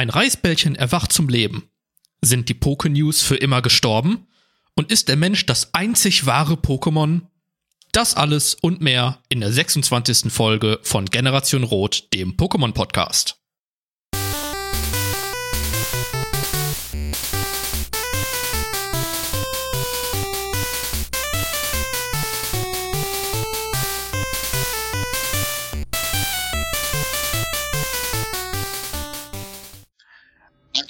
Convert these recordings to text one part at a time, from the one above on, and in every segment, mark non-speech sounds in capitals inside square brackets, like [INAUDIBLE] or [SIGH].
Ein Reisbällchen erwacht zum Leben. Sind die Poké-News für immer gestorben? Und ist der Mensch das einzig wahre Pokémon? Das alles und mehr in der 26. Folge von Generation Rot, dem Pokémon-Podcast.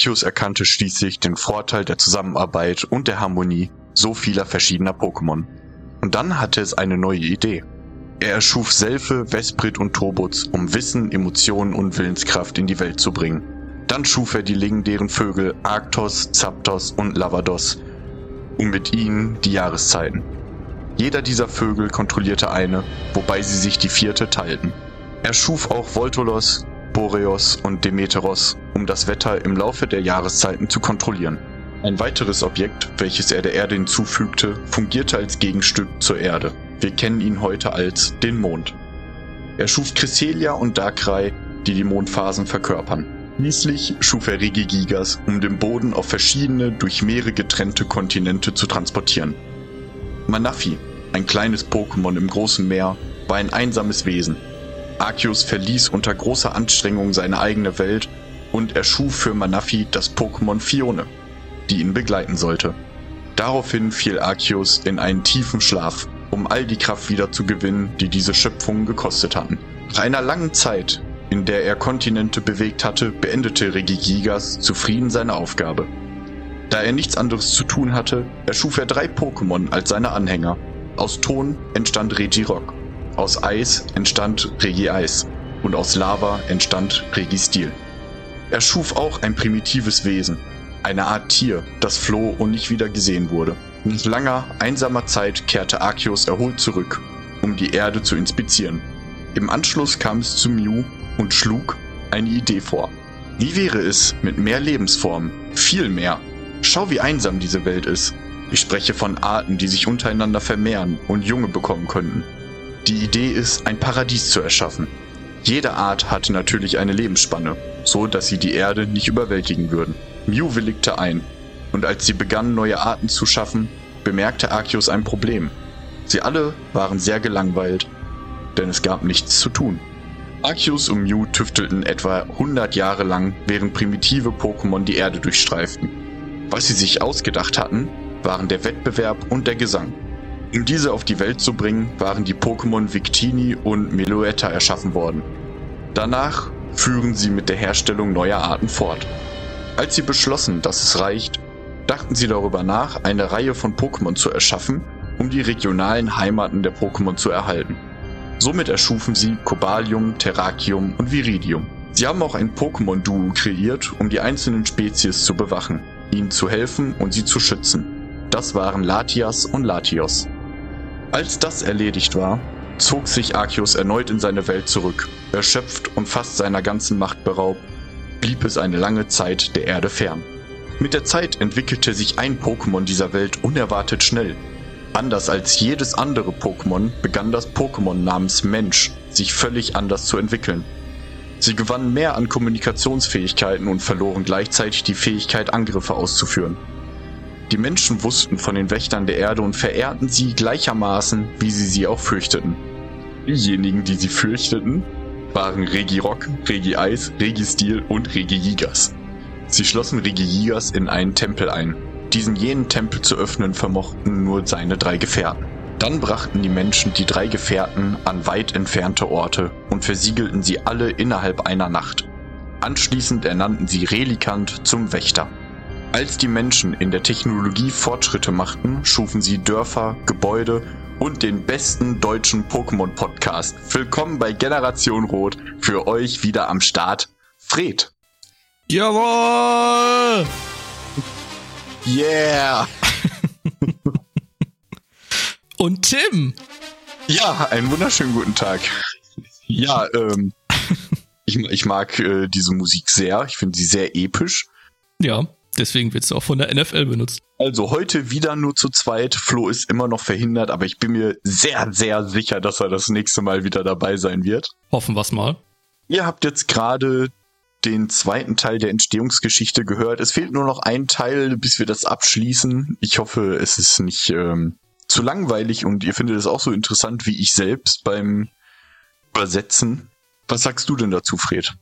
Arceus erkannte schließlich den Vorteil der Zusammenarbeit und der Harmonie so vieler verschiedener Pokémon. Und dann hatte es eine neue Idee. Er erschuf Selfe, Vesprit und Turbots, um Wissen, Emotionen und Willenskraft in die Welt zu bringen. Dann schuf er die legendären Vögel Arctos, Zapdos und Lavados, um mit ihnen die Jahreszeiten. Jeder dieser Vögel kontrollierte eine, wobei sie sich die vierte teilten. Er schuf auch Voltolos, Boreos und Demeteros, um das Wetter im Laufe der Jahreszeiten zu kontrollieren. Ein weiteres Objekt, welches er der Erde hinzufügte, fungierte als Gegenstück zur Erde. Wir kennen ihn heute als den Mond. Er schuf Cresselia und Darkrai, die die Mondphasen verkörpern. Schließlich schuf er Regigigas, um den Boden auf verschiedene, durch Meere getrennte Kontinente zu transportieren. Manafi, ein kleines Pokémon im großen Meer, war ein einsames Wesen. Arceus verließ unter großer Anstrengung seine eigene Welt und erschuf für Manafi das Pokémon Fione, die ihn begleiten sollte. Daraufhin fiel Arceus in einen tiefen Schlaf, um all die Kraft wieder zu gewinnen, die diese Schöpfungen gekostet hatten. Nach einer langen Zeit, in der er Kontinente bewegt hatte, beendete Regigigas zufrieden seine Aufgabe. Da er nichts anderes zu tun hatte, erschuf er drei Pokémon als seine Anhänger. Aus Ton entstand Regirock, aus Eis entstand Regi-Eis und aus Lava entstand Regi-Stil. Er schuf auch ein primitives Wesen, eine Art Tier, das floh und nicht wieder gesehen wurde. Nach langer, einsamer Zeit kehrte Arceus erholt zurück, um die Erde zu inspizieren. Im Anschluss kam es zu Mew und schlug eine Idee vor. Wie wäre es mit mehr Lebensformen? Viel mehr. Schau, wie einsam diese Welt ist. Ich spreche von Arten, die sich untereinander vermehren und Junge bekommen könnten. Die Idee ist, ein Paradies zu erschaffen. Jede Art hatte natürlich eine Lebensspanne, so dass sie die Erde nicht überwältigen würden. Mew willigte ein, und als sie begannen, neue Arten zu schaffen, bemerkte Arceus ein Problem. Sie alle waren sehr gelangweilt, denn es gab nichts zu tun. Arceus und Mew tüftelten etwa 100 Jahre lang, während primitive Pokémon die Erde durchstreiften. Was sie sich ausgedacht hatten, waren der Wettbewerb und der Gesang. Um diese auf die Welt zu bringen, waren die Pokémon Victini und Meloetta erschaffen worden. Danach führen sie mit der Herstellung neuer Arten fort. Als sie beschlossen, dass es reicht, dachten sie darüber nach, eine Reihe von Pokémon zu erschaffen, um die regionalen Heimaten der Pokémon zu erhalten. Somit erschufen sie Cobalium, Terrakium und Viridium. Sie haben auch ein Pokémon-Duo kreiert, um die einzelnen Spezies zu bewachen, ihnen zu helfen und sie zu schützen. Das waren Latias und Latios. Als das erledigt war, zog sich Arceus erneut in seine Welt zurück. Erschöpft und fast seiner ganzen Macht beraubt, blieb es eine lange Zeit der Erde fern. Mit der Zeit entwickelte sich ein Pokémon dieser Welt unerwartet schnell. Anders als jedes andere Pokémon begann das Pokémon namens Mensch sich völlig anders zu entwickeln. Sie gewannen mehr an Kommunikationsfähigkeiten und verloren gleichzeitig die Fähigkeit, Angriffe auszuführen. Die Menschen wussten von den Wächtern der Erde und verehrten sie gleichermaßen, wie sie sie auch fürchteten. Diejenigen, die sie fürchteten, waren Regirock, Regi-Eis, Regi-Stil und Regi-Gigas. Sie schlossen Regi-Gigas in einen Tempel ein. Diesen jenen Tempel zu öffnen vermochten nur seine drei Gefährten. Dann brachten die Menschen die drei Gefährten an weit entfernte Orte und versiegelten sie alle innerhalb einer Nacht. Anschließend ernannten sie Relikant zum Wächter. Als die Menschen in der Technologie Fortschritte machten, schufen sie Dörfer, Gebäude und den besten deutschen Pokémon-Podcast. Willkommen bei Generation Rot. Für euch wieder am Start. Fred. Jawohl! Yeah! [LAUGHS] Und Tim! Ja, einen wunderschönen guten Tag. Ja, ähm, [LAUGHS] ich, ich mag äh, diese Musik sehr. Ich finde sie sehr episch. Ja. Deswegen wird es auch von der NFL benutzt. Also heute wieder nur zu zweit. Flo ist immer noch verhindert, aber ich bin mir sehr, sehr sicher, dass er das nächste Mal wieder dabei sein wird. Hoffen wir es mal. Ihr habt jetzt gerade den zweiten Teil der Entstehungsgeschichte gehört. Es fehlt nur noch ein Teil, bis wir das abschließen. Ich hoffe, es ist nicht ähm, zu langweilig und ihr findet es auch so interessant wie ich selbst beim Übersetzen. Was sagst du denn dazu, Fred?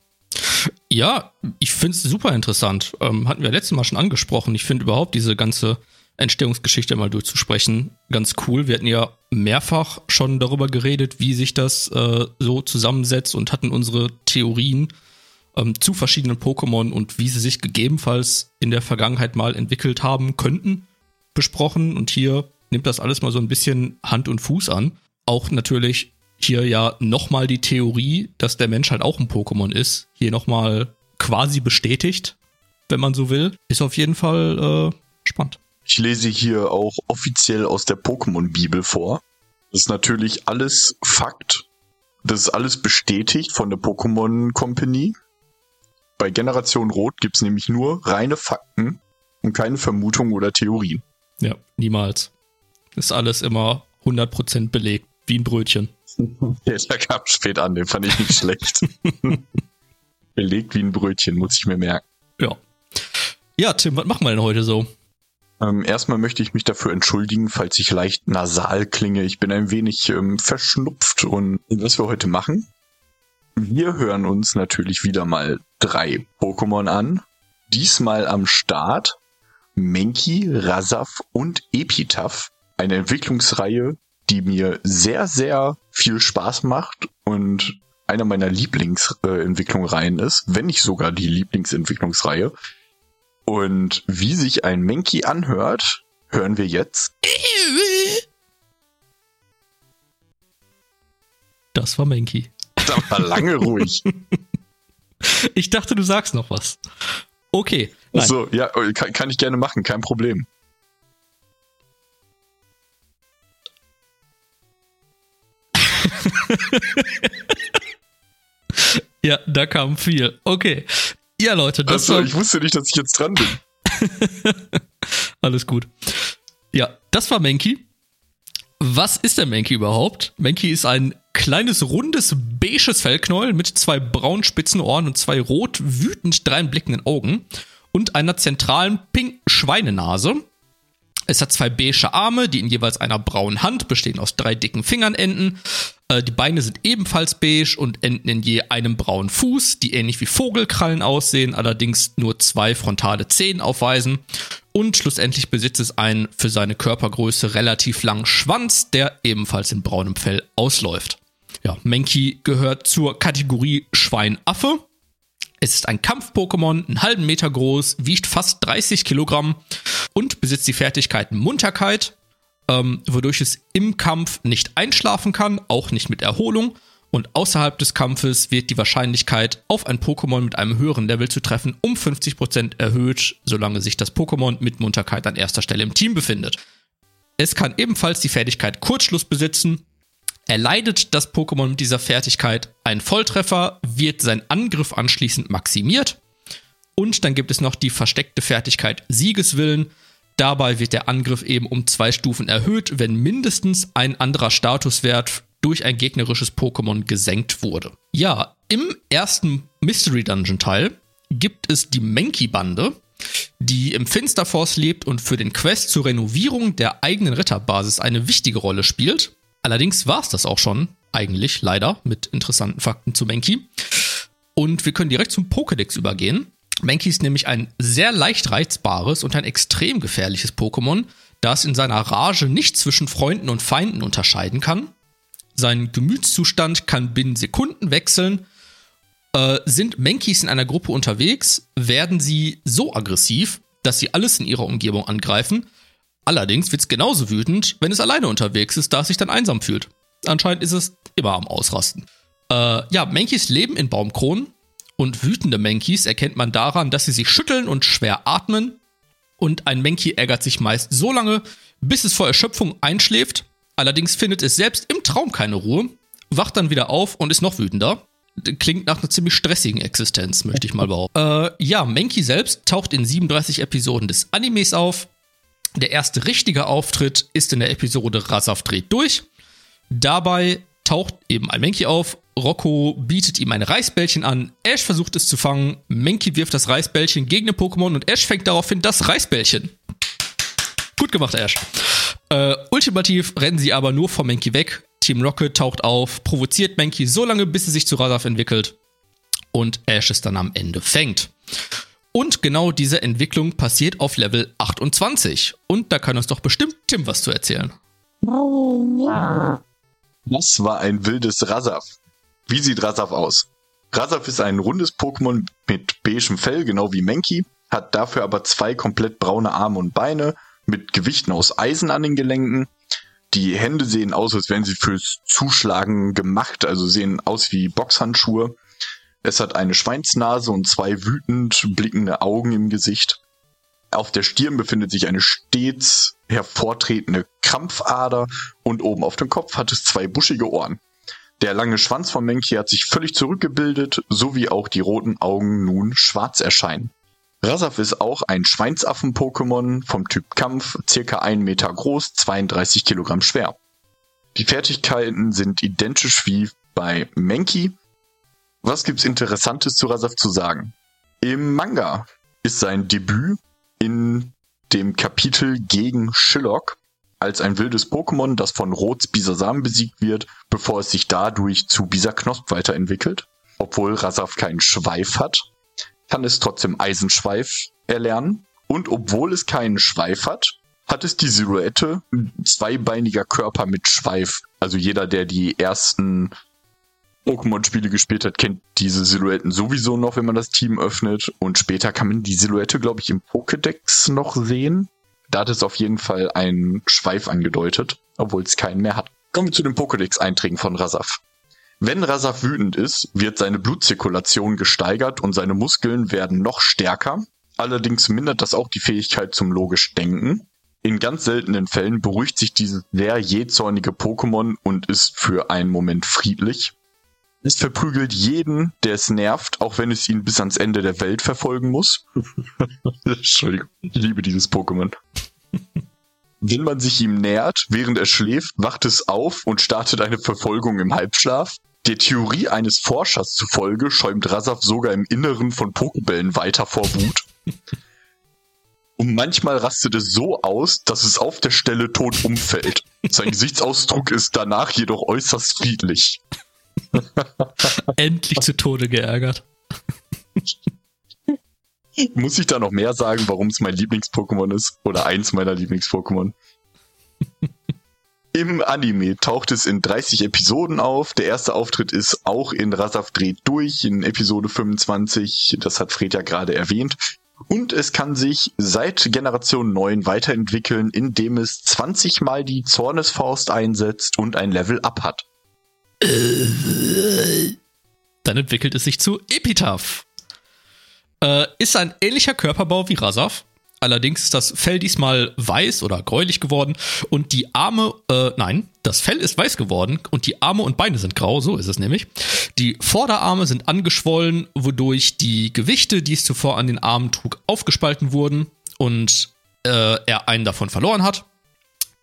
Ja, ich finde es super interessant. Ähm, hatten wir letztes Mal schon angesprochen. Ich finde überhaupt diese ganze Entstehungsgeschichte mal durchzusprechen ganz cool. Wir hatten ja mehrfach schon darüber geredet, wie sich das äh, so zusammensetzt und hatten unsere Theorien ähm, zu verschiedenen Pokémon und wie sie sich gegebenenfalls in der Vergangenheit mal entwickelt haben könnten besprochen. Und hier nimmt das alles mal so ein bisschen Hand und Fuß an. Auch natürlich hier ja nochmal die Theorie, dass der Mensch halt auch ein Pokémon ist, hier nochmal quasi bestätigt, wenn man so will. Ist auf jeden Fall äh, spannend. Ich lese hier auch offiziell aus der Pokémon-Bibel vor. Das ist natürlich alles Fakt. Das ist alles bestätigt von der Pokémon Company. Bei Generation Rot gibt's nämlich nur reine Fakten und keine Vermutungen oder Theorien. Ja, niemals. Ist alles immer 100% belegt, wie ein Brötchen. [LAUGHS] Der kam spät an, den fand ich nicht schlecht. [LAUGHS] belegt wie ein Brötchen, muss ich mir merken. Ja. Ja, Tim, was machen wir denn heute so? Ähm, erstmal möchte ich mich dafür entschuldigen, falls ich leicht nasal klinge. Ich bin ein wenig ähm, verschnupft und was wir heute machen? Wir hören uns natürlich wieder mal drei Pokémon an. Diesmal am Start Menki, Rasaf und Epitaph. Eine Entwicklungsreihe, die mir sehr, sehr viel Spaß macht und einer meiner Lieblingsentwicklungsreihen äh, ist, wenn nicht sogar die Lieblingsentwicklungsreihe. Und wie sich ein Menki anhört, hören wir jetzt. Das war Menki. Da war lange ruhig. [LAUGHS] Ich dachte, du sagst noch was. Okay. Nein. So, ja, kann, kann ich gerne machen, kein Problem. [LAUGHS] ja, da kam viel. Okay. Ja, Leute, das also, war... ich wusste nicht, dass ich jetzt dran bin. [LAUGHS] Alles gut. Ja, das war Menki. Was ist der Menki überhaupt? Menki ist ein kleines, rundes, beiges Fellknäuel mit zwei braunen spitzen Ohren und zwei rot, wütend dreinblickenden Augen und einer zentralen pinken Schweinenase. Es hat zwei beige Arme, die in jeweils einer braunen Hand bestehen aus drei dicken Fingern enden. Äh, die Beine sind ebenfalls beige und enden in je einem braunen Fuß, die ähnlich wie Vogelkrallen aussehen, allerdings nur zwei frontale Zehen aufweisen. Und schlussendlich besitzt es einen für seine Körpergröße relativ langen Schwanz, der ebenfalls in braunem Fell ausläuft. Ja, Menki gehört zur Kategorie Schweinaffe. Es ist ein Kampf-Pokémon, einen halben Meter groß, wiegt fast 30 Kilogramm und besitzt die Fertigkeiten Munterkeit, ähm, wodurch es im Kampf nicht einschlafen kann, auch nicht mit Erholung. Und außerhalb des Kampfes wird die Wahrscheinlichkeit, auf ein Pokémon mit einem höheren Level zu treffen, um 50% erhöht, solange sich das Pokémon mit Munterkeit an erster Stelle im Team befindet. Es kann ebenfalls die Fertigkeit Kurzschluss besitzen. Erleidet das Pokémon mit dieser Fertigkeit einen Volltreffer, wird sein Angriff anschließend maximiert. Und dann gibt es noch die versteckte Fertigkeit Siegeswillen. Dabei wird der Angriff eben um zwei Stufen erhöht, wenn mindestens ein anderer Statuswert durch ein gegnerisches Pokémon gesenkt wurde. Ja, im ersten Mystery Dungeon Teil gibt es die Menki-Bande, die im Finsterforce lebt und für den Quest zur Renovierung der eigenen Ritterbasis eine wichtige Rolle spielt. Allerdings war es das auch schon, eigentlich leider, mit interessanten Fakten zu Menki. Und wir können direkt zum Pokédex übergehen. Mankey ist nämlich ein sehr leicht reizbares und ein extrem gefährliches Pokémon, da es in seiner Rage nicht zwischen Freunden und Feinden unterscheiden kann. Sein Gemütszustand kann binnen Sekunden wechseln. Äh, sind Mankeys in einer Gruppe unterwegs, werden sie so aggressiv, dass sie alles in ihrer Umgebung angreifen. Allerdings wird es genauso wütend, wenn es alleine unterwegs ist, da es sich dann einsam fühlt. Anscheinend ist es immer am Ausrasten. Äh, ja, Mankeys leben in Baumkronen und wütende Mankeys erkennt man daran, dass sie sich schütteln und schwer atmen. Und ein Mankey ärgert sich meist so lange, bis es vor Erschöpfung einschläft. Allerdings findet es selbst im Traum keine Ruhe, wacht dann wieder auf und ist noch wütender. Klingt nach einer ziemlich stressigen Existenz, möchte ich mal [LAUGHS] behaupten. äh, ja, Mankey selbst taucht in 37 Episoden des Animes auf. Der erste richtige Auftritt ist in der Episode Rasaf dreht durch. Dabei taucht eben ein Menki auf. Rocco bietet ihm ein Reisbällchen an. Ash versucht es zu fangen. Menki wirft das Reisbällchen gegen den Pokémon und Ash fängt daraufhin das Reisbällchen. Gut gemacht, Ash. Äh, ultimativ rennen sie aber nur vom Menki weg. Team Rocket taucht auf, provoziert Menki so lange, bis sie sich zu Rasaf entwickelt und Ash es dann am Ende fängt. Und genau diese Entwicklung passiert auf Level 28. Und da kann uns doch bestimmt Tim was zu erzählen. Das war ein wildes Rasaf. Wie sieht Rasaf aus? Rasaf ist ein rundes Pokémon mit beigem Fell, genau wie Menki, hat dafür aber zwei komplett braune Arme und Beine mit Gewichten aus Eisen an den Gelenken. Die Hände sehen aus, als wären sie fürs Zuschlagen gemacht, also sehen aus wie Boxhandschuhe. Es hat eine Schweinsnase und zwei wütend blickende Augen im Gesicht. Auf der Stirn befindet sich eine stets hervortretende Krampfader und oben auf dem Kopf hat es zwei buschige Ohren. Der lange Schwanz von Menki hat sich völlig zurückgebildet, sowie auch die roten Augen nun schwarz erscheinen. Rasaf ist auch ein Schweinsaffen-Pokémon vom Typ Kampf, circa 1 Meter groß, 32 Kilogramm schwer. Die Fertigkeiten sind identisch wie bei Menki. Was gibt's Interessantes zu Rasaf zu sagen? Im Manga ist sein Debüt in dem Kapitel gegen Shillock als ein wildes Pokémon, das von Rots Bisasam besiegt wird, bevor es sich dadurch zu Bisaknosp weiterentwickelt. Obwohl Rasaf keinen Schweif hat, kann es trotzdem Eisenschweif erlernen. Und obwohl es keinen Schweif hat, hat es die Silhouette zweibeiniger Körper mit Schweif. Also jeder, der die ersten Pokémon-Spiele gespielt hat, kennt diese Silhouetten sowieso noch, wenn man das Team öffnet. Und später kann man die Silhouette, glaube ich, im Pokédex noch sehen. Da hat es auf jeden Fall einen Schweif angedeutet, obwohl es keinen mehr hat. Kommen wir zu den Pokédex-Einträgen von Rasaf. Wenn Rasaf wütend ist, wird seine Blutzirkulation gesteigert und seine Muskeln werden noch stärker. Allerdings mindert das auch die Fähigkeit zum logisch Denken. In ganz seltenen Fällen beruhigt sich dieses sehr jähzornige Pokémon und ist für einen Moment friedlich. Es verprügelt jeden, der es nervt, auch wenn es ihn bis ans Ende der Welt verfolgen muss. [LAUGHS] Entschuldigung, ich liebe dieses Pokémon. Wenn man sich ihm nähert, während er schläft, wacht es auf und startet eine Verfolgung im Halbschlaf. Der Theorie eines Forschers zufolge schäumt Rasaf sogar im Inneren von Pokebällen weiter vor Wut. Und manchmal rastet es so aus, dass es auf der Stelle tot umfällt. Sein Gesichtsausdruck ist danach jedoch äußerst friedlich. [LAUGHS] Endlich zu Tode geärgert. [LAUGHS] Muss ich da noch mehr sagen, warum es mein Lieblings-Pokémon ist? Oder eins meiner Lieblings-Pokémon? Im Anime taucht es in 30 Episoden auf. Der erste Auftritt ist auch in Rasaf dreht durch in Episode 25. Das hat Fred ja gerade erwähnt. Und es kann sich seit Generation 9 weiterentwickeln, indem es 20 mal die Zornesfaust einsetzt und ein Level up hat. Dann entwickelt es sich zu Epitaph. Äh, ist ein ähnlicher Körperbau wie Rasaf. Allerdings ist das Fell diesmal weiß oder gräulich geworden und die Arme, äh, nein, das Fell ist weiß geworden und die Arme und Beine sind grau, so ist es nämlich. Die Vorderarme sind angeschwollen, wodurch die Gewichte, die es zuvor an den Armen trug, aufgespalten wurden und äh, er einen davon verloren hat.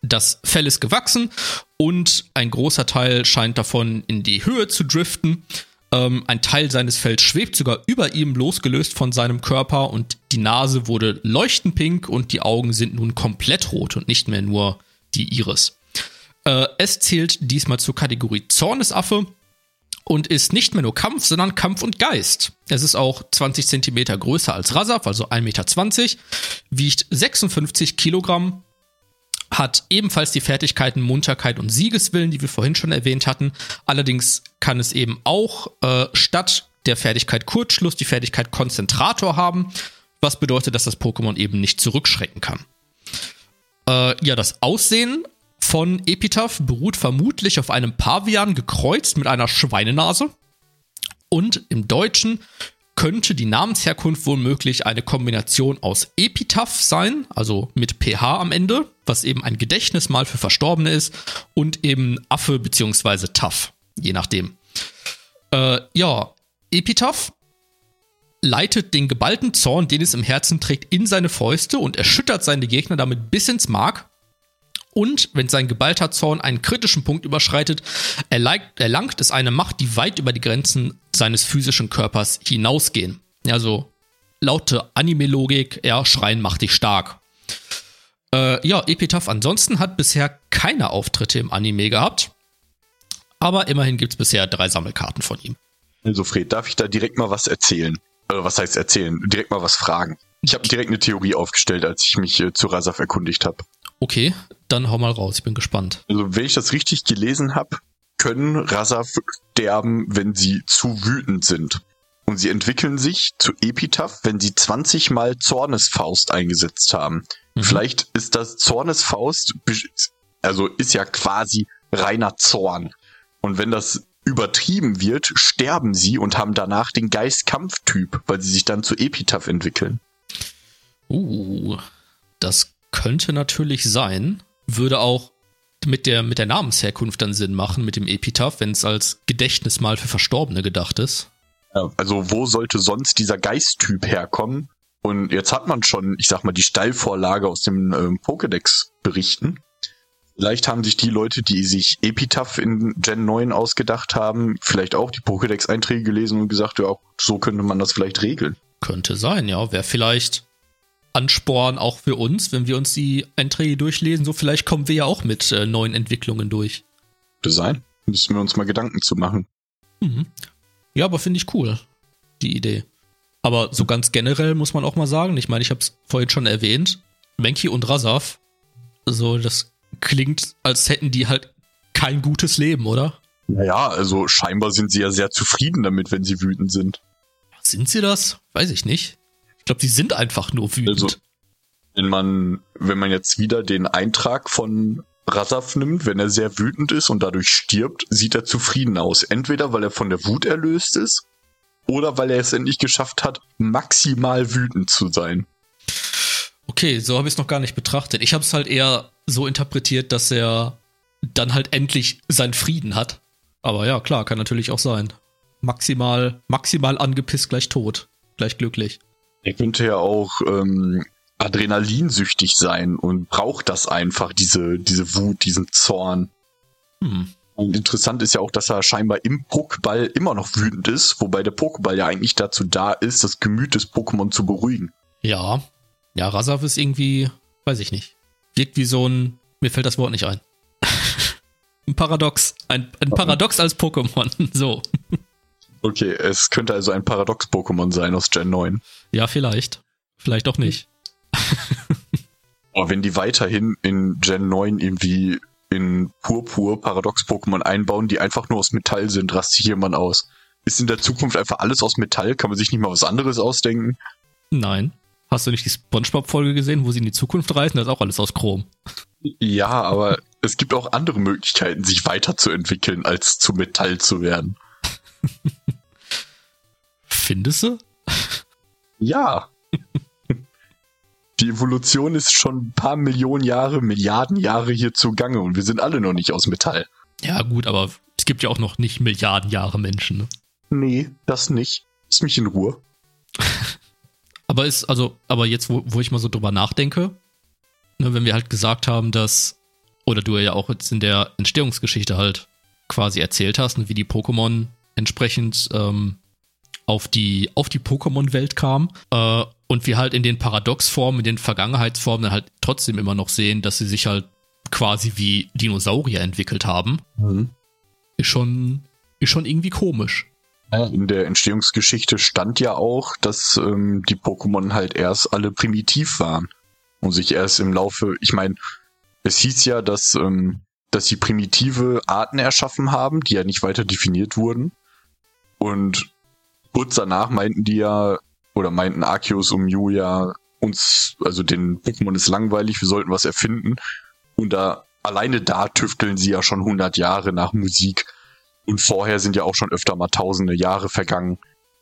Das Fell ist gewachsen und ein großer Teil scheint davon in die Höhe zu driften. Ähm, ein Teil seines Fells schwebt sogar über ihm, losgelöst von seinem Körper und die Nase wurde leuchtend pink und die Augen sind nun komplett rot und nicht mehr nur die Iris. Äh, es zählt diesmal zur Kategorie Zornesaffe und ist nicht mehr nur Kampf, sondern Kampf und Geist. Es ist auch 20 Zentimeter größer als Rasaf, also 1,20 Meter, wiegt 56 Kilogramm hat ebenfalls die Fertigkeiten Munterkeit und Siegeswillen, die wir vorhin schon erwähnt hatten. Allerdings kann es eben auch äh, statt der Fertigkeit Kurzschluss die Fertigkeit Konzentrator haben, was bedeutet, dass das Pokémon eben nicht zurückschrecken kann. Äh, ja, das Aussehen von Epitaph beruht vermutlich auf einem Pavian gekreuzt mit einer Schweinenase. Und im Deutschen könnte die Namensherkunft womöglich eine Kombination aus Epitaph sein, also mit PH am Ende, was eben ein Gedächtnismal für Verstorbene ist, und eben Affe beziehungsweise Taff, je nachdem. Äh, ja, Epitaph leitet den geballten Zorn, den es im Herzen trägt, in seine Fäuste und erschüttert seine Gegner damit bis ins Mark. Und wenn sein geballter Zorn einen kritischen Punkt überschreitet, erlangt es eine Macht, die weit über die Grenzen seines physischen Körpers hinausgehen. Also laute Anime-Logik, ja, Schreien macht dich stark. Äh, ja, Epitaph ansonsten hat bisher keine Auftritte im Anime gehabt. Aber immerhin gibt es bisher drei Sammelkarten von ihm. Also Fred, darf ich da direkt mal was erzählen? Äh, was heißt erzählen? Direkt mal was fragen. Ich habe direkt eine Theorie aufgestellt, als ich mich äh, zu Rasaf erkundigt habe. Okay, dann hau mal raus, ich bin gespannt. Also, wenn ich das richtig gelesen habe, können Rasaf sterben, wenn sie zu wütend sind. Und sie entwickeln sich zu Epitaph, wenn sie 20 Mal Zornesfaust eingesetzt haben. Mhm. Vielleicht ist das Zornesfaust, also ist ja quasi reiner Zorn. Und wenn das übertrieben wird, sterben sie und haben danach den Geist-Kampftyp, weil sie sich dann zu Epitaph entwickeln. Uh, das könnte natürlich sein. Würde auch mit der, mit der Namensherkunft dann Sinn machen, mit dem Epitaph, wenn es als Gedächtnismal für Verstorbene gedacht ist. Also wo sollte sonst dieser Geisttyp herkommen? Und jetzt hat man schon, ich sag mal, die Steilvorlage aus dem ähm, Pokédex berichten. Vielleicht haben sich die Leute, die sich Epitaph in Gen 9 ausgedacht haben, vielleicht auch die Pokédex-Einträge gelesen und gesagt, ja, so könnte man das vielleicht regeln. Könnte sein, ja. Wäre vielleicht Ansporn auch für uns, wenn wir uns die Einträge durchlesen. So vielleicht kommen wir ja auch mit äh, neuen Entwicklungen durch. Design. Müssen wir uns mal Gedanken zu machen. Mhm. Ja, aber finde ich cool, die Idee. Aber so ganz generell muss man auch mal sagen, ich meine, ich habe es vorhin schon erwähnt, Menki und Rasaf, so das klingt, als hätten die halt kein gutes Leben, oder? Naja, also scheinbar sind sie ja sehr zufrieden damit, wenn sie wütend sind. Sind sie das? Weiß ich nicht. Ich glaube, die sind einfach nur wütend. Also, wenn man, wenn man jetzt wieder den Eintrag von Rasaf nimmt, wenn er sehr wütend ist und dadurch stirbt, sieht er zufrieden aus. Entweder weil er von der Wut erlöst ist oder weil er es endlich geschafft hat, maximal wütend zu sein. Okay, so habe ich es noch gar nicht betrachtet. Ich habe es halt eher so interpretiert, dass er dann halt endlich seinen Frieden hat. Aber ja, klar, kann natürlich auch sein. Maximal, maximal angepisst gleich tot, gleich glücklich. Er könnte ja auch ähm, adrenalinsüchtig sein und braucht das einfach, diese, diese Wut, diesen Zorn. Hm. Und interessant ist ja auch, dass er scheinbar im Pokéball immer noch wütend ist, wobei der Pokéball ja eigentlich dazu da ist, das Gemüt des Pokémon zu beruhigen. Ja. Ja, Rasaf ist irgendwie, weiß ich nicht. Wirkt wie so ein, mir fällt das Wort nicht ein. [LAUGHS] ein Paradox. Ein, ein Paradox als Pokémon. [LAUGHS] So. Okay, es könnte also ein Paradox-Pokémon sein aus Gen 9. Ja, vielleicht. Vielleicht auch nicht. Aber wenn die weiterhin in Gen 9 irgendwie in Purpur Paradox-Pokémon einbauen, die einfach nur aus Metall sind, raste hier man aus. Ist in der Zukunft einfach alles aus Metall? Kann man sich nicht mal was anderes ausdenken? Nein. Hast du nicht die Spongebob-Folge gesehen, wo sie in die Zukunft reisen? Das ist auch alles aus Chrom. Ja, aber es gibt auch andere Möglichkeiten, sich weiterzuentwickeln, als zu Metall zu werden. [LAUGHS] Findest du? Ja. [LAUGHS] Die Evolution ist schon ein paar Millionen Jahre, Milliarden Jahre hier zugange und wir sind alle noch nicht aus Metall. Ja, gut, aber es gibt ja auch noch nicht Milliarden Jahre Menschen. Ne? Nee, das nicht. Lass mich in Ruhe. [LAUGHS] aber ist, also, aber jetzt, wo, wo ich mal so drüber nachdenke, ne, wenn wir halt gesagt haben, dass, oder du ja auch jetzt in der Entstehungsgeschichte halt quasi erzählt hast, ne, wie die Pokémon entsprechend ähm, auf die, auf die Pokémon-Welt kam. Äh, und wir halt in den Paradoxformen, in den Vergangenheitsformen dann halt trotzdem immer noch sehen, dass sie sich halt quasi wie Dinosaurier entwickelt haben. Mhm. Ist schon, ist schon irgendwie komisch. In der Entstehungsgeschichte stand ja auch, dass ähm, die Pokémon halt erst alle primitiv waren und sich erst im Laufe, ich meine, es hieß ja, dass, ähm, dass sie primitive Arten erschaffen haben, die ja nicht weiter definiert wurden. Und kurz danach meinten die ja, oder meinten Arceus Mew ja, uns, also den Pokémon ist langweilig, wir sollten was erfinden. Und da, alleine da tüfteln sie ja schon 100 Jahre nach Musik. Und vorher sind ja auch schon öfter mal tausende Jahre vergangen.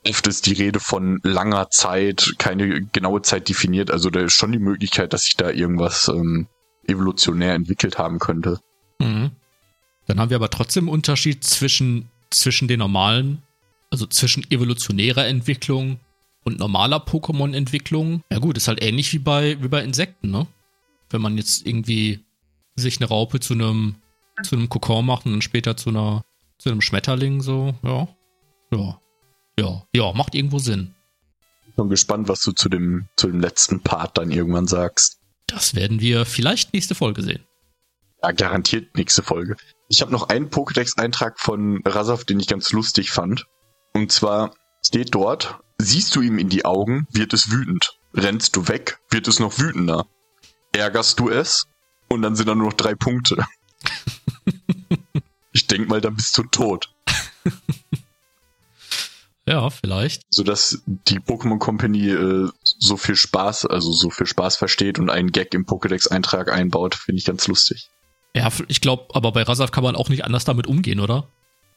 Oft ist die Rede von langer Zeit, keine genaue Zeit definiert. Also da ist schon die Möglichkeit, dass sich da irgendwas ähm, evolutionär entwickelt haben könnte. Mhm. Dann haben wir aber trotzdem Unterschied zwischen, zwischen den normalen also zwischen evolutionärer Entwicklung und normaler Pokémon-Entwicklung. Ja gut, ist halt ähnlich wie bei, wie bei Insekten, ne? Wenn man jetzt irgendwie sich eine Raupe zu einem zu einem Kokon macht und dann später zu einer zu einem Schmetterling so, ja. Ja. Ja, ja, macht irgendwo Sinn. Bin gespannt, was du zu dem zu dem letzten Part dann irgendwann sagst. Das werden wir vielleicht nächste Folge sehen. Ja, garantiert nächste Folge. Ich habe noch einen Pokédex-Eintrag von Rasov, den ich ganz lustig fand. Und zwar steht dort, siehst du ihm in die Augen, wird es wütend. Rennst du weg, wird es noch wütender. Ärgerst du es? Und dann sind da nur noch drei Punkte. [LAUGHS] ich denk mal, dann bist du tot. [LAUGHS] ja, vielleicht. Sodass die Pokémon Company äh, so viel Spaß, also so viel Spaß versteht und einen Gag im Pokédex-Eintrag einbaut, finde ich ganz lustig. Ja, ich glaube, aber bei Rasav kann man auch nicht anders damit umgehen, oder?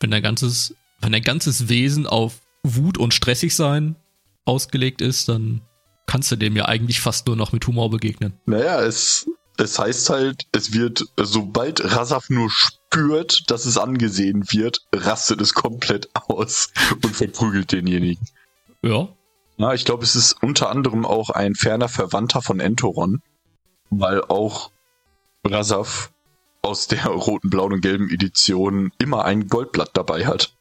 Wenn dein ganzes, wenn dein ganzes Wesen auf Wut und stressig sein ausgelegt ist, dann kannst du dem ja eigentlich fast nur noch mit Humor begegnen. Naja, es, es heißt halt, es wird, sobald Rasav nur spürt, dass es angesehen wird, rastet es komplett aus [LAUGHS] und verprügelt denjenigen. Ja. Na, ich glaube, es ist unter anderem auch ein ferner Verwandter von Entoron, weil auch Rasav aus der [LAUGHS] roten, blauen und gelben Edition immer ein Goldblatt dabei hat.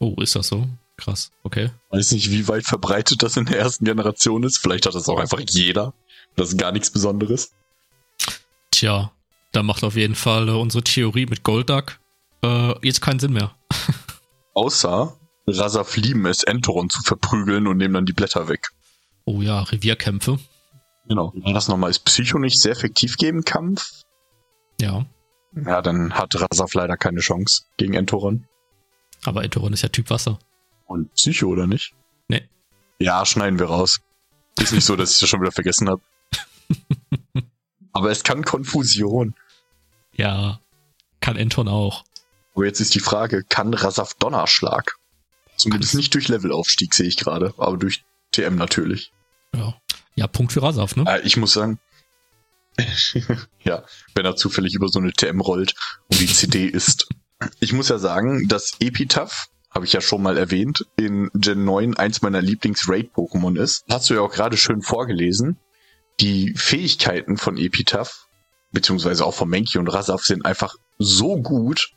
Oh, ist das so? Krass, okay. Weiß nicht, wie weit verbreitet das in der ersten Generation ist. Vielleicht hat das auch einfach jeder. Das ist gar nichts Besonderes. Tja, da macht auf jeden Fall äh, unsere Theorie mit Golduck äh, jetzt keinen Sinn mehr. [LAUGHS] Außer Rasaf lieben es, Entoron zu verprügeln und nehmen dann die Blätter weg. Oh ja, Revierkämpfe. Genau. War das nochmal? Ist Psycho nicht sehr effektiv gegen Kampf? Ja. Ja, dann hat Rasaf leider keine Chance gegen Entoron. Aber Entoron ist ja Typ Wasser. Und Psycho, oder nicht? Nee. Ja, schneiden wir raus. Ist nicht so, dass ich das schon wieder vergessen habe. [LAUGHS] Aber es kann Konfusion. Ja, kann Enton auch. Aber jetzt ist die Frage, kann Rasaf Donnerschlag? Zumindest nicht durch Levelaufstieg, sehe ich gerade, aber durch TM natürlich. Ja. Ja, Punkt für Rasaf, ne? Äh, ich muss sagen, [LAUGHS] ja, wenn er zufällig über so eine TM rollt und die CD ist. [LAUGHS] Ich muss ja sagen, dass Epitaph, habe ich ja schon mal erwähnt, in Gen 9 eins meiner Lieblings-Raid-Pokémon ist. Hast du ja auch gerade schön vorgelesen. Die Fähigkeiten von Epitaph, beziehungsweise auch von Menki und Rasaf, sind einfach so gut,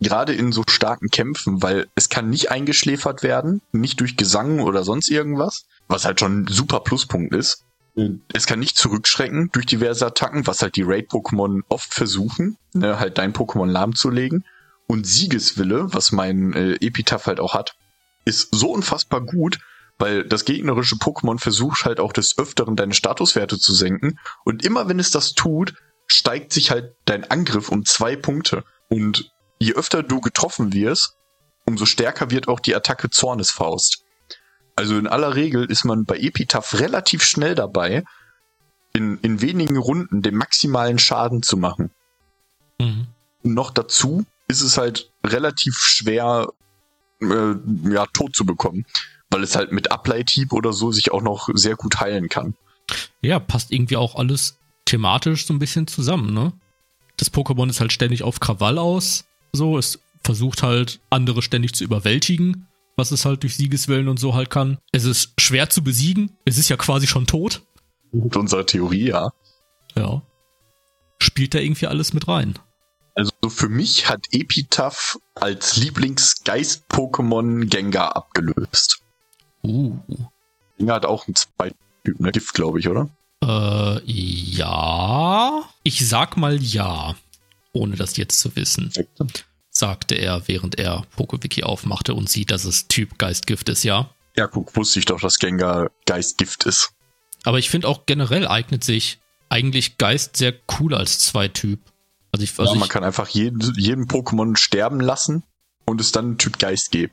gerade in so starken Kämpfen, weil es kann nicht eingeschläfert werden, nicht durch Gesang oder sonst irgendwas, was halt schon ein super Pluspunkt ist. Es kann nicht zurückschrecken durch diverse Attacken, was halt die Raid-Pokémon oft versuchen, ne, halt dein Pokémon lahmzulegen. Und Siegeswille, was mein äh, Epitaph halt auch hat, ist so unfassbar gut, weil das gegnerische Pokémon versucht halt auch des Öfteren deine Statuswerte zu senken. Und immer wenn es das tut, steigt sich halt dein Angriff um zwei Punkte. Und je öfter du getroffen wirst, umso stärker wird auch die Attacke Zornesfaust. Also in aller Regel ist man bei Epitaph relativ schnell dabei, in, in wenigen Runden den maximalen Schaden zu machen. Mhm. Noch dazu ist es halt relativ schwer, äh, ja, tot zu bekommen, weil es halt mit Ableithieb oder so sich auch noch sehr gut heilen kann. Ja, passt irgendwie auch alles thematisch so ein bisschen zusammen, ne? Das Pokémon ist halt ständig auf Krawall aus, so, es versucht halt andere ständig zu überwältigen, was es halt durch Siegeswillen und so halt kann. Es ist schwer zu besiegen, es ist ja quasi schon tot. Mit unserer Theorie, ja. Ja. Spielt da irgendwie alles mit rein. Also für mich hat Epitaph als Lieblingsgeist-Pokémon Gengar abgelöst. Uh. Gengar hat auch einen zweiten Typ, ne? Gift, glaube ich, oder? Äh, ja. Ich sag mal ja. Ohne das jetzt zu wissen. Sagte er, während er PokeWiki aufmachte und sieht, dass es Typ Geistgift ist, ja. Ja, guck, wusste ich doch, dass Gengar Geistgift ist. Aber ich finde auch generell eignet sich eigentlich Geist sehr cool als Zweityp. Also ich, also ja, man ich, kann einfach jeden, jeden Pokémon sterben lassen und es dann Typ Geist geben.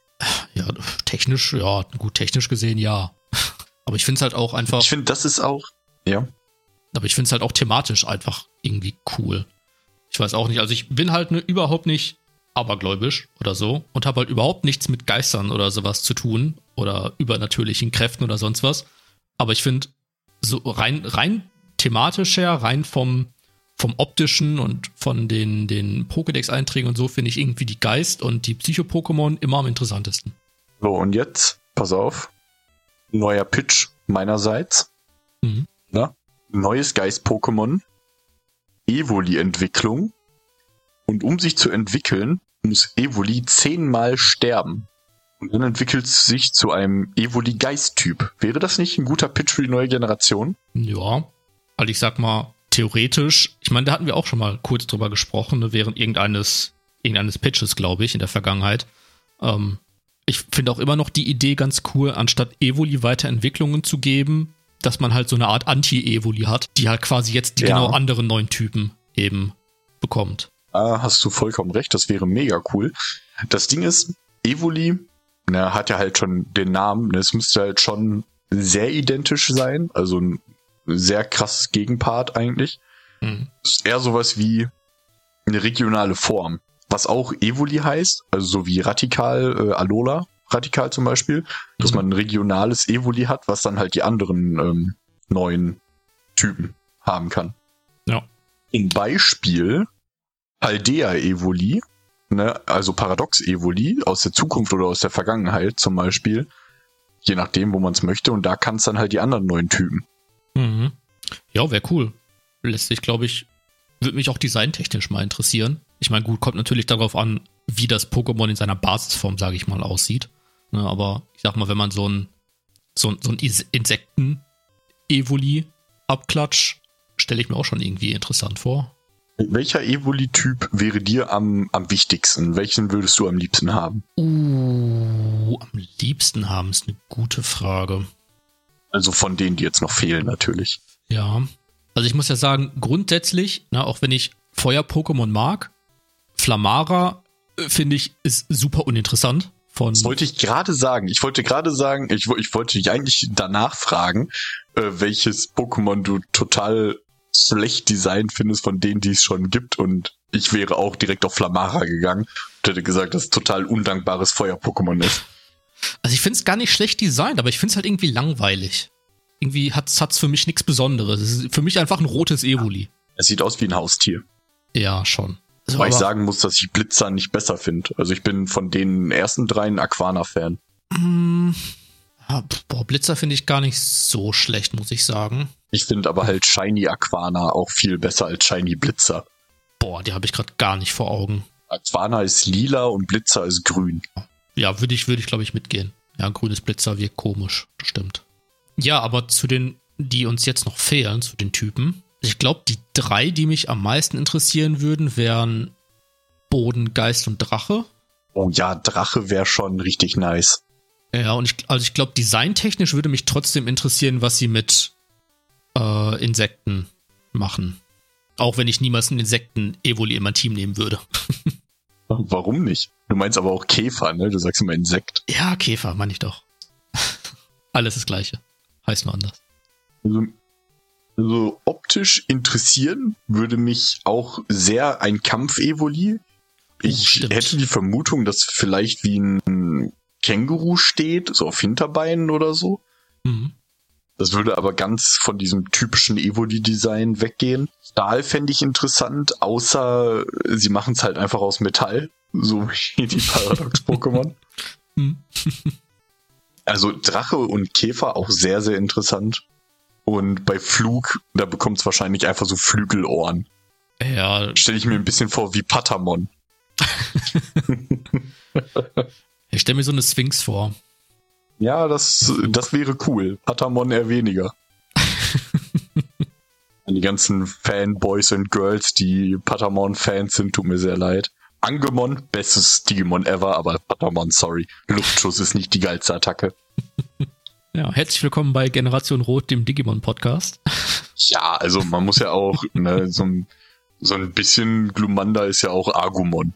ja, technisch, ja, gut, technisch gesehen ja. [LAUGHS] Aber ich finde es halt auch einfach, Ich finde, das ist auch. Ja. aber ich finde es halt auch thematisch einfach irgendwie cool. Ich weiß auch nicht, also ich bin halt ne, überhaupt nicht abergläubisch oder so und habe halt überhaupt nichts mit Geistern oder sowas zu tun oder übernatürlichen Kräften oder sonst was. Aber ich finde, so rein, rein thematisch her, rein vom, vom optischen und von den, den Pokédex-Einträgen und so, finde ich irgendwie die Geist- und die Psycho-Pokémon immer am interessantesten. So, und jetzt, pass auf. Neuer Pitch meinerseits. Mhm. Na? Neues Geist-Pokémon. Evoli-Entwicklung. Und um sich zu entwickeln, muss Evoli zehnmal sterben. Und dann entwickelt es sich zu einem Evoli-Geist-Typ. Wäre das nicht ein guter Pitch für die neue Generation? Ja, also ich sag mal, theoretisch, ich meine, da hatten wir auch schon mal kurz drüber gesprochen, ne, während irgendeines, irgendeines Pitches, glaube ich, in der Vergangenheit. Ähm, ich finde auch immer noch die Idee ganz cool, anstatt Evoli Weiterentwicklungen zu geben, dass man halt so eine Art Anti-Evoli hat, die halt quasi jetzt die Ja. genau anderen neuen Typen eben bekommt. Ah, hast du vollkommen recht, das wäre mega cool. Das Ding ist, Evoli, ne, hat ja halt schon den Namen, ne, es müsste halt schon sehr identisch sein, also ein sehr krasses Gegenpart eigentlich. Mhm. ist eher sowas wie eine regionale Form. Was auch Evoli heißt, also so wie Radikal, äh, Alola, Radikal zum Beispiel, dass Mhm. man ein regionales Evoli hat, was dann halt die anderen ähm, neuen Typen haben kann. Ja. Ein Beispiel Paldea Evoli, ne, also Paradox Evoli aus der Zukunft oder aus der Vergangenheit zum Beispiel, je nachdem, wo man es möchte, und da kann es dann halt die anderen neuen Typen. Mhm. Ja, wäre cool. Lässt sich, glaube ich, würde mich auch designtechnisch mal interessieren. Ich meine, gut, kommt natürlich darauf an, wie das Pokémon in seiner Basisform, sage ich mal, aussieht. Ne, aber ich sag mal, wenn man so ein, so, ein- so ein Insekten-Evoli abklatsch, stelle ich mir auch schon irgendwie interessant vor. Welcher Evoli-Typ wäre dir am, am wichtigsten? Welchen würdest du am liebsten haben? Uh, am liebsten haben ist eine gute Frage. Also von denen, die jetzt noch fehlen, natürlich. Ja. Also ich muss ja sagen, grundsätzlich, na, auch wenn ich Feuer-Pokémon mag, Flamara äh, finde ich ist super uninteressant. Von Das wollte ich gerade sagen. Ich wollte gerade sagen, ich, ich wollte dich eigentlich danach fragen, äh, welches Pokémon du total schlecht designt findest von denen, die es schon gibt. Und ich wäre auch direkt auf Flamara gegangen und hätte gesagt, dass es total undankbares Feuer-Pokémon ist. Also ich finde es gar nicht schlecht designt, aber ich finde es halt irgendwie langweilig. Irgendwie hat es für mich nichts Besonderes. Es ist für mich einfach ein rotes Evoli. Es sieht aus wie ein Haustier. Ja, schon. So, Weil ich sagen muss, dass ich Blitzer nicht besser finde. Also ich bin von den ersten dreien Aquana-Fan. Mm, ja, boah, Blitzer finde ich gar nicht so schlecht, muss ich sagen. Ich finde aber halt Shiny Aquana auch viel besser als Shiny Blitzer. Boah, die habe ich gerade gar nicht vor Augen. Aquana ist lila und Blitzer ist grün. Ja, würde ich, würde ich, glaube ich, mitgehen. Ja, grünes Blitzer wirkt komisch, das stimmt. Ja, aber zu den, die uns jetzt noch fehlen, zu den Typen. Ich glaube, die drei, die mich am meisten interessieren würden, wären Boden, Geist und Drache. Oh ja, Drache wäre schon richtig nice. Ja, und ich, also ich glaube, designtechnisch würde mich trotzdem interessieren, was sie mit äh, Insekten machen. Auch wenn ich niemals einen Insekten-Evoli in mein Team nehmen würde. [LAUGHS] Warum nicht? Du meinst aber auch Käfer, ne? Du sagst immer Insekt. Ja, Käfer, meine ich doch. [LAUGHS] Alles das Gleiche. Heißt nur anders. Also, also optisch interessieren würde mich auch sehr ein Kampf-Evoli. Ich Oh, hätte die Vermutung, dass vielleicht wie ein Känguru steht, so auf Hinterbeinen oder so. Mhm. Das würde aber ganz von diesem typischen Evoli-Design weggehen. Stahl fände ich interessant, außer sie machen es halt einfach aus Metall, so wie [LAUGHS] die Paradox-Pokémon. Mhm. [LAUGHS] Also Drache und Käfer auch sehr, sehr interessant. Und bei Flug, da bekommt es wahrscheinlich einfach so Flügelohren. Ja, Stelle ich mir ein bisschen vor wie Patamon. [LAUGHS] ich stelle mir so eine Sphinx vor. Ja, das, das wäre cool. Patamon eher weniger. An die ganzen Fanboys und Girls, die Patamon-Fans sind, tut mir sehr leid. Angemon, bestes Digimon ever, aber Patamon, sorry. Luftschuss ist nicht die geilste Attacke. [LAUGHS] Ja, herzlich willkommen bei Generation Rot, dem Digimon-Podcast. [LAUGHS] Ja, also man muss ja auch, ne, so ein, so ein bisschen Glumanda ist ja auch Agumon.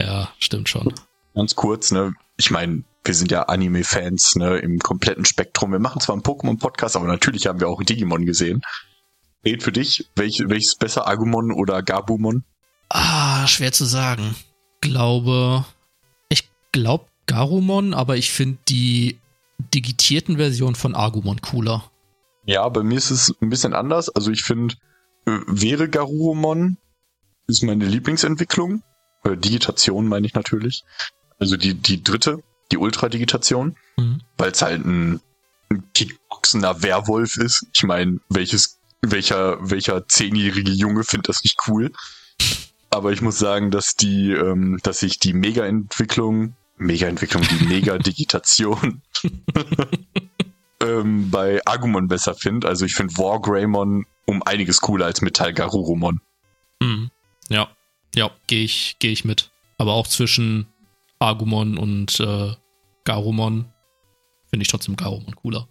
Ja, stimmt schon. Ganz kurz, ne, ich meine, wir sind ja Anime-Fans, ne, im kompletten Spektrum. Wir machen zwar einen Pokémon-Podcast, aber natürlich haben wir auch Digimon gesehen. Red für dich, welch, welches besser, Agumon oder Gabumon? Ah, schwer zu sagen. Glaube, ich glaube Garumon, aber ich finde die digitierten Versionen von Agumon cooler. Ja, bei mir ist es ein bisschen anders. Also ich finde, äh, wäre Garurumon ist meine Lieblingsentwicklung. Äh, Digitation meine ich natürlich. Also die, die dritte, die Ultra-Digitation. Mhm. weil es halt ein, ein kickboxender Werwolf ist. Ich meine, welches welcher, welcher zehnjährige Junge findet das nicht cool. Aber ich muss sagen, dass die, ähm, dass ich die Mega-Entwicklung, Mega-Entwicklung, die Mega-Digitation [LAUGHS] ähm, bei Agumon besser finde. Also ich finde Wargreymon um einiges cooler als Metall Garurumon. Mhm. Ja, ja, gehe ich, geh ich mit. Aber auch zwischen Agumon und äh, Garumon finde ich trotzdem Garumon cooler.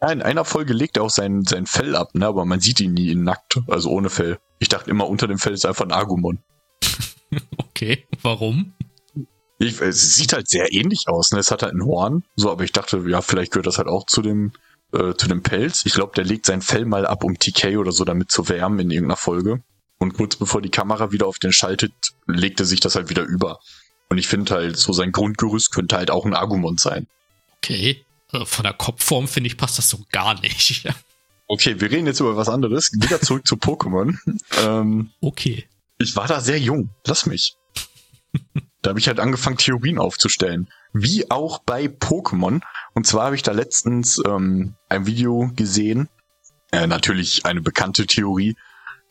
Ja, in einer Folge legt er auch sein, sein Fell ab, ne? aber man sieht ihn nie in nackt, also ohne Fell. Ich dachte immer, unter dem Fell ist einfach ein Agumon. [LAUGHS] okay, warum? Ich, es sieht halt sehr ähnlich aus, ne? Es hat halt ein Horn, so, aber ich dachte, ja, vielleicht gehört das halt auch zu dem, äh, zu dem Pelz. Ich glaube, der legt sein Fell mal ab, um TK oder so damit zu wärmen in irgendeiner Folge. Und kurz bevor die Kamera wieder auf den schaltet, legt er sich das halt wieder über. Und ich finde halt, so sein Grundgerüst könnte halt auch ein Agumon sein. Okay. Von der Kopfform finde ich passt das so gar nicht. Okay, wir reden jetzt über was anderes. Wieder zurück zu Pokémon. [LAUGHS] Ähm, okay. Ich war da sehr jung. Lass mich. [LAUGHS] da habe ich halt angefangen, Theorien aufzustellen. Wie auch bei Pokémon. Und zwar habe ich da letztens ähm, ein Video gesehen. Äh, natürlich eine bekannte Theorie.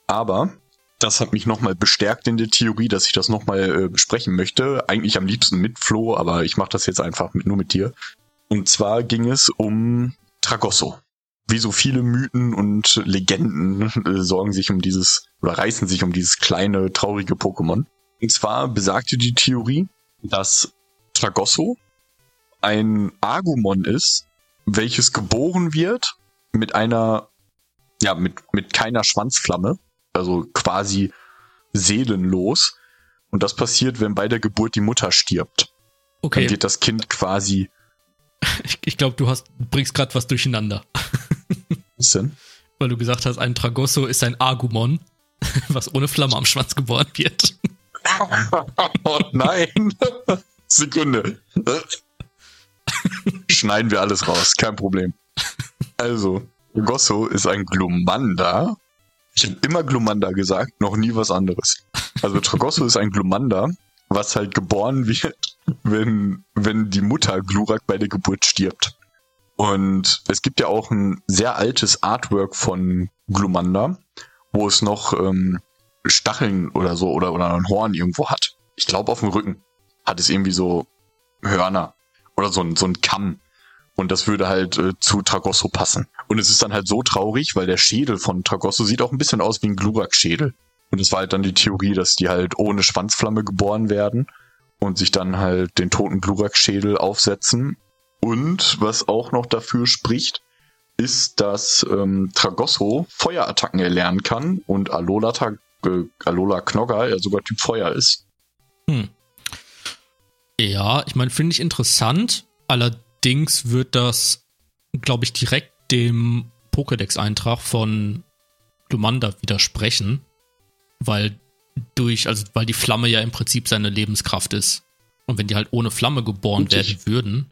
Aber das hat mich nochmal bestärkt in der Theorie, dass ich das nochmal äh, besprechen möchte. Eigentlich am liebsten mit Flo, aber ich mache das jetzt einfach mit, nur mit dir. Und zwar ging es um Tragosso. Wie so viele Mythen und Legenden äh, sorgen sich um dieses oder reißen sich um dieses kleine, traurige Pokémon. Und zwar besagte die Theorie, dass Tragosso ein Agumon ist, welches geboren wird mit einer, ja, mit, mit keiner Schwanzflamme, also quasi seelenlos. Und das passiert, wenn bei der Geburt die Mutter stirbt. Okay. Dann wird das Kind quasi [LAUGHS] ich, ich glaube, du hast, bringst gerade was durcheinander. [LAUGHS] Was denn? Weil du gesagt hast, ein Tragosso ist ein Agumon, [LAUGHS] was ohne Flamme am Schwanz geboren wird. oh nein. Sekunde. Schneiden wir alles raus, kein Problem. Also, Tragosso ist ein Glumanda. Ich habe immer Glumanda gesagt, noch nie was anderes. Also Tragosso ist ein Glumanda, was halt geboren [LAUGHS] wird, wenn, wenn die Mutter Glurak bei der Geburt stirbt. Und es gibt ja auch ein sehr altes Artwork von Glumanda, wo es noch ähm, Stacheln oder so oder, oder ein Horn irgendwo hat. Ich glaube auf dem Rücken hat es irgendwie so Hörner oder so ein, so ein Kamm. Und das würde halt äh, zu Tragosso passen. Und es ist dann halt so traurig, weil der Schädel von Tragosso sieht auch ein bisschen aus wie ein Glurak-Schädel. Und es war halt dann die Theorie, dass die halt ohne Schwanzflamme geboren werden und sich dann halt den toten Glurak-Schädel aufsetzen. Und was auch noch dafür spricht, ist, dass ähm, Tragosso Feuerattacken erlernen kann und Alola, äh, Alola Knogger ja sogar Typ Feuer ist. Hm. Ja, ich meine, finde ich interessant. Allerdings wird das, glaube ich, direkt dem Pokédex-Eintrag von Lumanda widersprechen weil durch, also weil die Flamme ja im Prinzip seine Lebenskraft ist. Und wenn die halt ohne Flamme geboren Richtig. werden würden,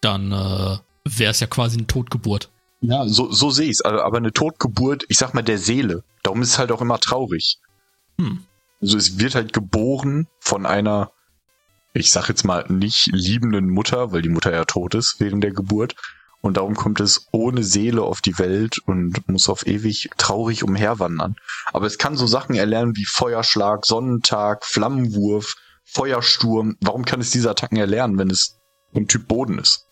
dann äh, wäre es ja quasi eine Totgeburt. Ja, so, so sehe ich es. Also, aber eine Totgeburt, ich sag mal, der Seele. Darum ist es halt auch immer traurig. Hm. Also es wird halt geboren von einer, ich sag jetzt mal, nicht liebenden Mutter, weil die Mutter ja tot ist während der Geburt. Und darum kommt es ohne Seele auf die Welt und muss auf ewig traurig umherwandern. Aber es kann so Sachen erlernen wie Feuerschlag, Sonnentag, Flammenwurf, Feuersturm. Warum kann es diese Attacken erlernen, wenn es ein Typ Boden ist?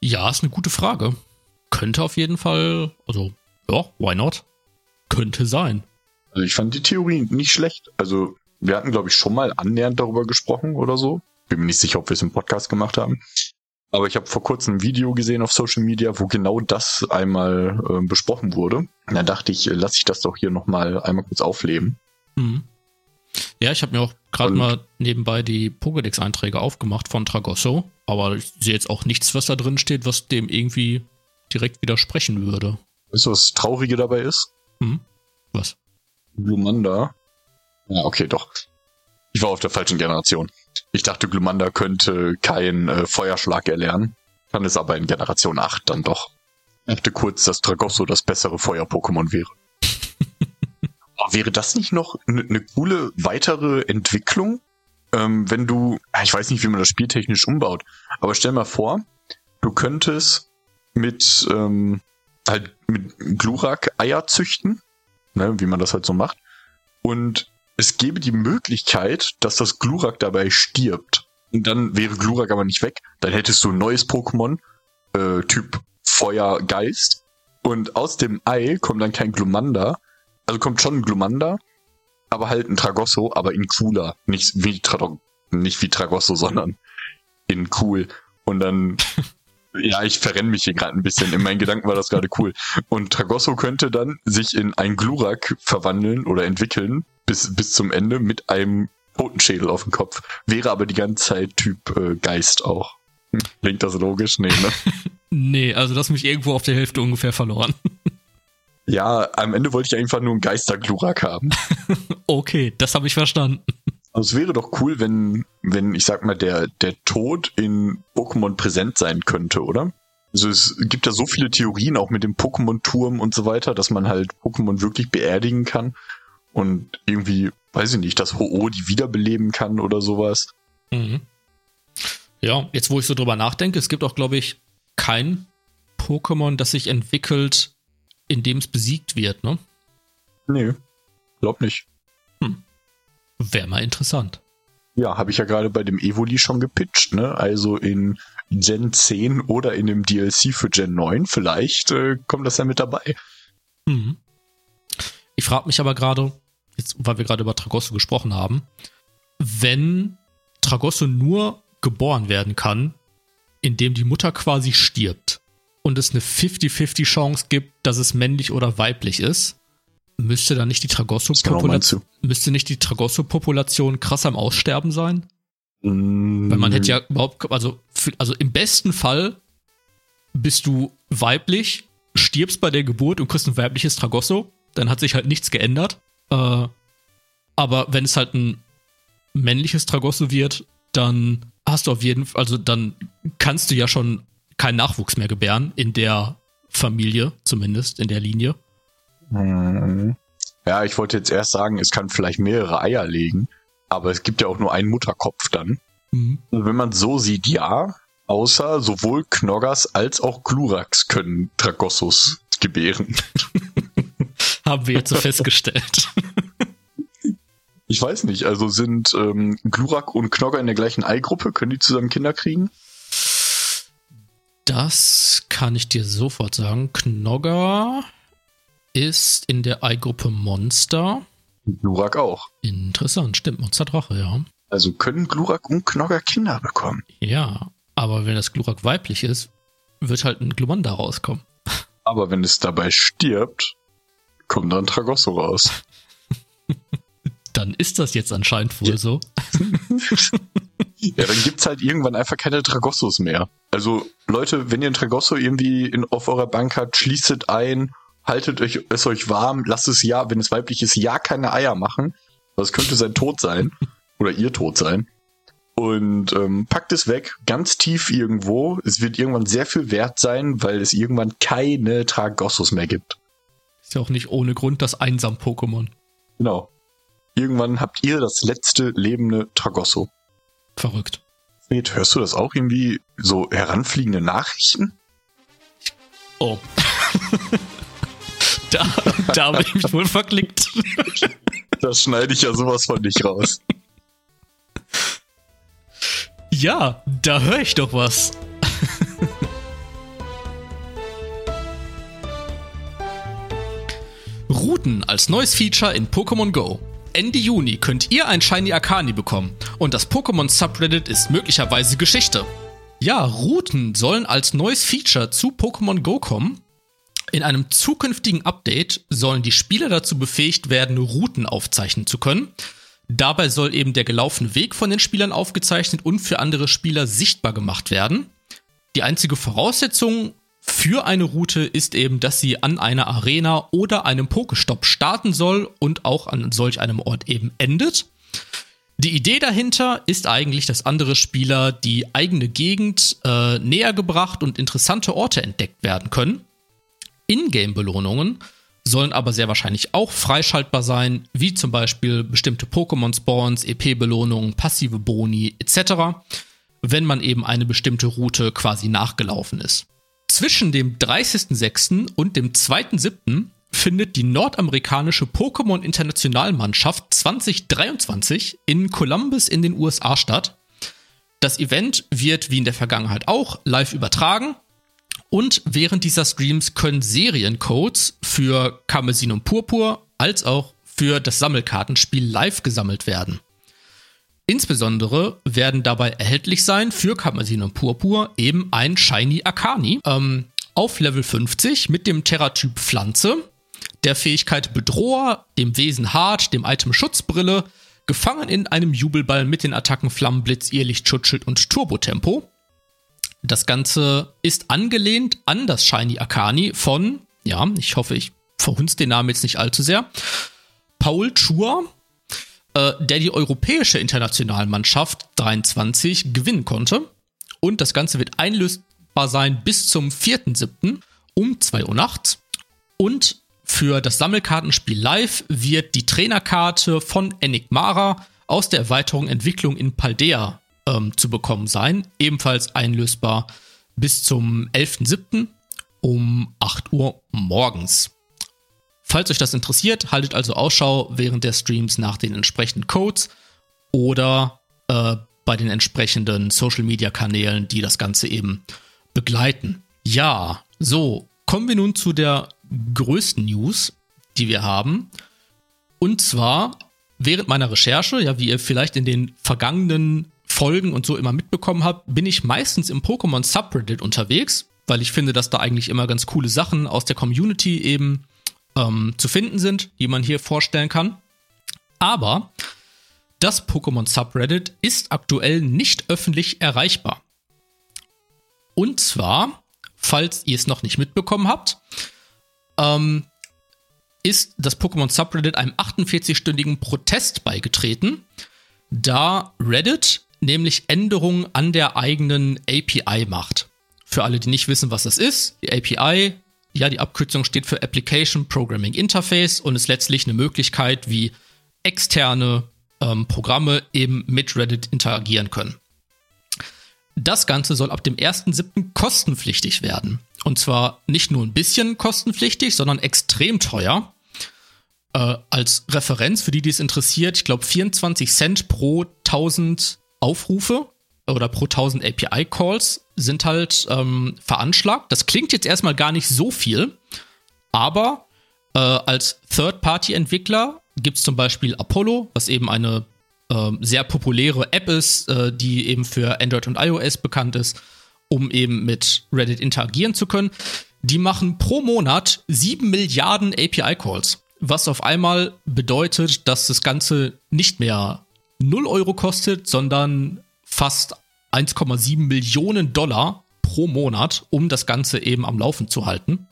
Ja, ist eine gute Frage. Könnte auf jeden Fall, also, ja, why not? Könnte sein. Also ich fand die Theorie nicht schlecht. Also, wir hatten, glaube ich, schon mal annähernd darüber gesprochen oder so. Bin mir nicht sicher, ob wir es im Podcast gemacht haben. Aber ich habe vor kurzem ein Video gesehen auf Social Media, wo genau das einmal äh, besprochen wurde. Da dachte ich, äh, lasse ich das doch hier nochmal einmal kurz aufleben. Mhm. Ja, ich habe mir auch gerade mal nebenbei die Pokédex-Einträge aufgemacht von Tragosso, aber ich sehe jetzt auch nichts, was da drin steht, was dem irgendwie direkt widersprechen würde. Weißt du, was Traurige dabei ist? Mhm. Was? Glumanda. Ja, okay, doch. Ich war auf der falschen Generation. Ich dachte, Glumanda könnte keinen äh, Feuerschlag erlernen. Dann ist aber in Generation 8 dann doch. Ich dachte kurz, dass Tragosso das bessere Feuer-Pokémon wäre. [LAUGHS] aber wäre das nicht noch eine ne coole weitere Entwicklung? Ähm, wenn du, ich weiß nicht, wie man das spieltechnisch umbaut, aber stell mal vor, du könntest mit, ähm, halt mit Glurak Eier züchten, ne, wie man das halt so macht. Und es gäbe die Möglichkeit, dass das Glurak dabei stirbt. Und dann wäre Glurak aber nicht weg. Dann hättest du ein neues Pokémon, äh, Typ Feuergeist. Und aus dem Ei kommt dann kein Glumanda. Also kommt schon ein Glumanda, aber halt ein Tragosso, aber in cooler. Nicht wie, Tra nicht wie Tragosso, [LAUGHS] sondern in cool. Und dann, [LAUGHS] ja, ich verrenne mich hier gerade ein bisschen. In meinen Gedanken war das gerade cool. Und Tragosso könnte dann sich in ein Glurak verwandeln oder entwickeln bis, bis zum Ende mit einem Totenschädel auf dem Kopf. Wäre aber die ganze Zeit Typ äh, Geist auch. Hm, klingt das logisch? Nee, ne? [LAUGHS] nee, also das mich irgendwo auf der Hälfte ungefähr verloren. [LAUGHS] ja, am Ende wollte ich einfach nur einen Geisterglurak haben. [LAUGHS] okay, das habe ich verstanden. Also es wäre doch cool, wenn, wenn, ich sag mal, der, der Tod in Pokémon präsent sein könnte, oder? Also es gibt ja so viele Theorien, auch mit dem Pokémon-Turm und so weiter, dass man halt Pokémon wirklich beerdigen kann und irgendwie, weiß ich nicht, dass Ho-Oh die wiederbeleben kann oder sowas. Mhm. Ja, jetzt wo ich so drüber nachdenke, es gibt auch, glaube ich, kein Pokémon, das sich entwickelt, indem es besiegt wird, ne? Nee, glaub nicht. Hm. Wäre mal interessant. Ja, habe ich ja gerade bei dem Evoli schon gepitcht, ne? Also in Gen 10 oder in dem DLC für Gen 9 vielleicht äh, kommt das ja mit dabei. Hm. Ich frage mich aber gerade, jetzt, weil wir gerade über Tragosso gesprochen haben, wenn Tragosso nur geboren werden kann, indem die Mutter quasi stirbt und es eine 50-50 Chance gibt, dass es männlich oder weiblich ist, müsste dann nicht die Tragosso-Population müsste nicht die Tragosso-Population krass am Aussterben sein? Mm. Weil man hätte ja überhaupt, also, also im besten Fall bist du weiblich, stirbst bei der Geburt und kriegst ein weibliches Tragosso, dann hat sich halt nichts geändert. Äh, aber wenn es halt ein männliches Tragosso wird, dann hast du auf jeden Fall, also dann kannst du ja schon keinen Nachwuchs mehr gebären, in der Familie zumindest, in der Linie. Mhm. Ja, ich wollte jetzt erst sagen, es kann vielleicht mehrere Eier legen, aber es gibt ja auch nur einen Mutterkopf dann. Mhm. Und wenn man so sieht, ja, außer sowohl Knoggers als auch Glurax können Dragossos gebären. [LAUGHS] Haben wir jetzt so [LAUGHS] festgestellt. Ich weiß nicht, also sind ähm, Glurak und Knogger in der gleichen Eigruppe? Können die zusammen Kinder kriegen? Das kann ich dir sofort sagen. Knogger ist in der Eigruppe Monster. Glurak auch. Interessant, stimmt. Monster Drache, ja. Also können Glurak und Knogger Kinder bekommen. Ja, aber wenn das Glurak weiblich ist, wird halt ein Glumanda rauskommen. Aber wenn es dabei stirbt, kommt dann Tragosso raus. [LAUGHS] dann ist das jetzt anscheinend wohl ja. so. [LAUGHS] ja, dann gibt's halt irgendwann einfach keine Tragossos mehr. Also Leute, wenn ihr ein Tragosso irgendwie in, auf eurer Bank habt, schließt es ein, haltet euch, es euch warm, lasst es ja, wenn es weiblich ist, ja keine Eier machen. Das könnte sein Tod sein. [LAUGHS] Oder ihr Tod sein. Und ähm, packt es weg, ganz tief irgendwo. Es wird irgendwann sehr viel wert sein, weil es irgendwann keine Tragossos mehr gibt. Ist ja auch nicht ohne Grund das Einsam-Pokémon. Genau. Irgendwann habt ihr das letzte lebende Tragosso. Verrückt. Fred, hörst du das auch irgendwie so heranfliegende Nachrichten? Oh. [LAUGHS] da, da habe ich mich wohl verklickt. [LAUGHS] das schneide ich ja sowas von nicht raus. Ja, da höre ich doch was. Routen als neues Feature in Pokémon Go. Ende Juni könnt ihr ein Shiny Akani bekommen und das Pokémon Subreddit ist möglicherweise Geschichte. Ja, Routen sollen als neues Feature zu Pokémon Go kommen. In einem zukünftigen Update sollen die Spieler dazu befähigt werden, Routen aufzeichnen zu können. Dabei soll eben der gelaufene Weg von den Spielern aufgezeichnet und für andere Spieler sichtbar gemacht werden. Die einzige Voraussetzung für eine Route ist eben, dass sie an einer Arena oder einem Pokestopp starten soll und auch an solch einem Ort eben endet. Die Idee dahinter ist eigentlich, dass andere Spieler die eigene Gegend äh, näher gebracht und interessante Orte entdeckt werden können. Ingame-Belohnungen sollen aber sehr wahrscheinlich auch freischaltbar sein, wie zum Beispiel bestimmte Pokémon-Spawns, EP-Belohnungen, passive Boni etc., wenn man eben eine bestimmte Route quasi nachgelaufen ist. Zwischen dem 30.06. und dem 2.07. findet die nordamerikanische Pokémon Internationalmannschaft 2023 in Columbus in den USA statt. Das Event wird wie in der Vergangenheit auch live übertragen und während dieser Streams können Seriencodes für Karmesin und Purpur als auch für das Sammelkartenspiel live gesammelt werden. Insbesondere werden dabei erhältlich sein für Karmesin und Purpur eben ein Shiny Akani ähm, auf Level 50 mit dem Terratyp Pflanze, der Fähigkeit Bedroher, dem Wesen Hart, dem Item Schutzbrille, gefangen in einem Jubelball mit den Attacken Flammenblitz, Irrlicht, Schutzschild und Turbotempo. Das Ganze ist angelehnt an das Shiny Akani von, ja, ich hoffe, ich verhunz den Namen jetzt nicht allzu sehr, Paul Chua, äh, der die europäische Internationalmannschaft 23 gewinnen konnte. Und das Ganze wird einlösbar sein bis zum 4.7. um 2 Uhr nachts. Und für das Sammelkartenspiel Live wird die Trainerkarte von Enigmara aus der Erweiterung Entwicklung in Paldea ähm, zu bekommen sein. Ebenfalls einlösbar bis zum 11.7. um 8 Uhr morgens. Falls euch das interessiert, haltet also Ausschau während der Streams nach den entsprechenden Codes oder äh, bei den entsprechenden Social-Media-Kanälen, die das Ganze eben begleiten. Ja, so, kommen wir nun zu der größten News, die wir haben. Und zwar während meiner Recherche, ja, wie ihr vielleicht in den vergangenen Folgen und so immer mitbekommen habt, bin ich meistens im Pokémon Subreddit unterwegs, weil ich finde, dass da eigentlich immer ganz coole Sachen aus der Community eben ähm, zu finden sind, die man hier vorstellen kann. Aber das Pokémon Subreddit ist aktuell nicht öffentlich erreichbar. Und zwar, falls ihr es noch nicht mitbekommen habt, ähm, ist das Pokémon Subreddit einem 48-stündigen Protest beigetreten, da Reddit nämlich Änderungen an der eigenen API macht. Für alle, die nicht wissen, was das ist, die API ja, die Abkürzung steht für Application Programming Interface und ist letztlich eine Möglichkeit, wie externe ähm, Programme eben mit Reddit interagieren können. Das Ganze soll ab dem 1.7. kostenpflichtig werden. Und zwar nicht nur ein bisschen kostenpflichtig, sondern extrem teuer. Äh, als Referenz für die, die es interessiert, ich glaube 24 Cent pro 1000 Aufrufe oder pro 1000 API-Calls sind halt ähm, veranschlagt. Das klingt jetzt erstmal gar nicht so viel, aber äh, als Third-Party-Entwickler gibt es zum Beispiel Apollo, was eben eine äh, sehr populäre App ist, äh, die eben für Android und iOS bekannt ist, um eben mit Reddit interagieren zu können. Die machen pro Monat 7 Milliarden API-Calls, was auf einmal bedeutet, dass das Ganze nicht mehr 0 Euro kostet, sondern fast 1,7 Millionen Dollar pro Monat, um das Ganze eben am Laufen zu halten.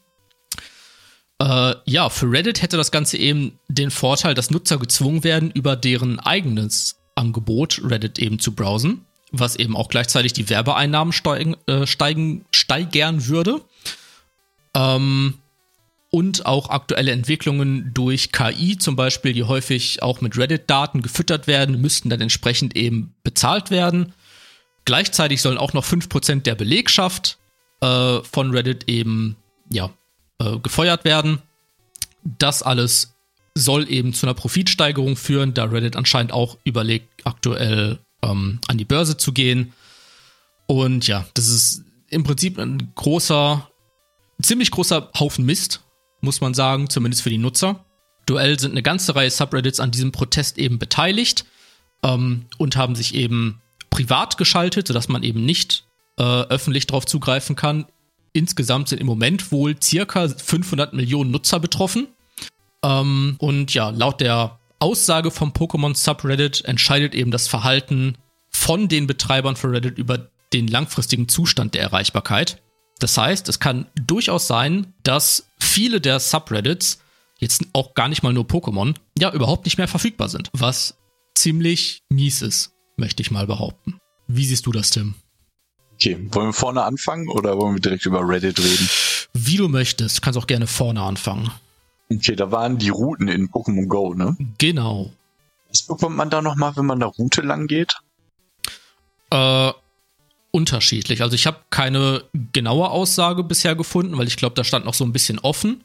Äh, ja, für Reddit hätte das Ganze eben den Vorteil, dass Nutzer gezwungen werden, über deren eigenes Angebot Reddit eben zu browsen, was eben auch gleichzeitig die Werbeeinnahmen steigen, äh, steigen, steigern würde. Ähm, und auch aktuelle Entwicklungen durch KI zum Beispiel, die häufig auch mit Reddit-Daten gefüttert werden, müssten dann entsprechend eben bezahlt werden. Gleichzeitig sollen auch noch 5% der Belegschaft äh, von Reddit eben ja, äh, gefeuert werden. Das alles soll eben zu einer Profitsteigerung führen, da Reddit anscheinend auch überlegt, aktuell ähm, an die Börse zu gehen. Und ja, das ist im Prinzip ein großer, ziemlich großer Haufen Mist, muss man sagen, zumindest für die Nutzer. Duell sind eine ganze Reihe Subreddits an diesem Protest eben beteiligt ähm, und haben sich eben privat geschaltet, sodass man eben nicht äh, öffentlich darauf zugreifen kann. Insgesamt sind im Moment wohl circa 500 Millionen Nutzer betroffen. Ähm, und ja, laut der Aussage vom Pokémon Subreddit entscheidet eben das Verhalten von den Betreibern von Reddit über den langfristigen Zustand der Erreichbarkeit. Das heißt, es kann durchaus sein, dass viele der Subreddits, jetzt auch gar nicht mal nur Pokémon, ja überhaupt nicht mehr verfügbar sind, was ziemlich mies ist, möchte ich mal behaupten. Wie siehst du das, Tim? Okay, wollen wir vorne anfangen oder wollen wir direkt über Reddit reden? Wie du möchtest, du kannst auch gerne vorne anfangen. Okay, da waren die Routen in Pokémon Go, ne? Genau. Was bekommt man da nochmal, wenn man da Route lang geht? Äh, unterschiedlich. Also ich habe keine genaue Aussage bisher gefunden, weil ich glaube, da stand noch so ein bisschen offen.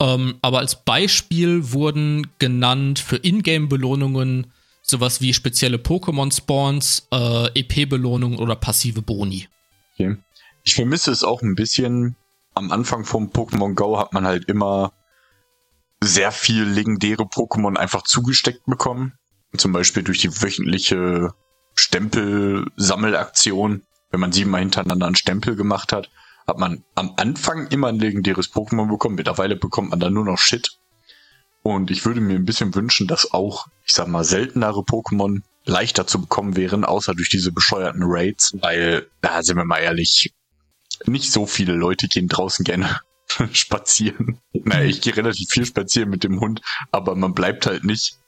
Ähm, aber als Beispiel wurden genannt für Ingame-Belohnungen sowas wie spezielle Pokémon-Spawns, äh, EP-Belohnungen oder passive Boni. Okay. Ich vermisse es auch ein bisschen. Am Anfang vom Pokémon Go hat man halt immer sehr viel legendäre Pokémon einfach zugesteckt bekommen. Zum Beispiel durch die wöchentliche Stempelsammelaktion. Wenn man siebenmal hintereinander einen Stempel gemacht hat, hat man am Anfang immer ein legendäres Pokémon bekommen. Mittlerweile bekommt man dann nur noch Shit. Und ich würde mir ein bisschen wünschen, dass auch, ich sag mal, seltenere Pokémon leichter zu bekommen wären, außer durch diese bescheuerten Raids. Weil, da sind wir mal ehrlich, nicht so viele Leute gehen draußen gerne [LAUGHS] spazieren. Naja, ich gehe relativ viel spazieren mit dem Hund, aber man bleibt halt nicht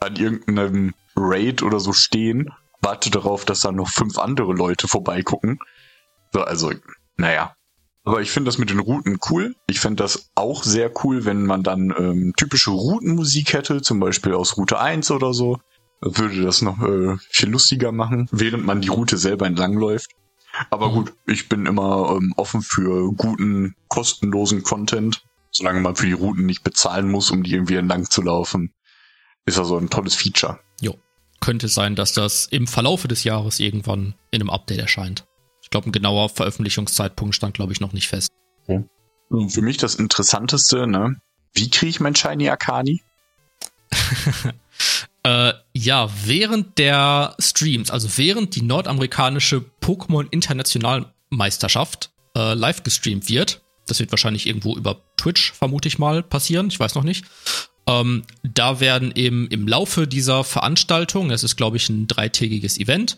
an irgendeinem Raid oder so stehen, wartet darauf, dass da noch fünf andere Leute vorbeigucken. So, also, naja. Aber ich finde das mit den Routen cool. Ich fände das auch sehr cool, wenn man dann ähm, typische Routenmusik hätte, zum Beispiel aus Route 1 oder so. Würde das noch äh, viel lustiger machen, während man die Route selber entlangläuft. Aber mhm. gut, ich bin immer ähm, offen für guten, kostenlosen Content. Solange man für die Routen nicht bezahlen muss, um die irgendwie entlang zu laufen, ist also ein tolles Feature. Jo. Könnte sein, dass das im Verlaufe des Jahres irgendwann in einem Update erscheint. Ich glaube, ein genauer Veröffentlichungszeitpunkt stand, glaube ich, noch nicht fest. Okay. Für mich das Interessanteste, ne? Wie kriege ich mein Shiny Akani? [LAUGHS] Äh, ja, während der Streams, also während die nordamerikanische Pokémon Internationalmeisterschaft äh, live gestreamt wird, das wird wahrscheinlich irgendwo über Twitch, vermute ich mal, passieren, ich weiß noch nicht. Ähm, da werden eben im Laufe dieser Veranstaltung, das ist glaube ich ein dreitägiges Event,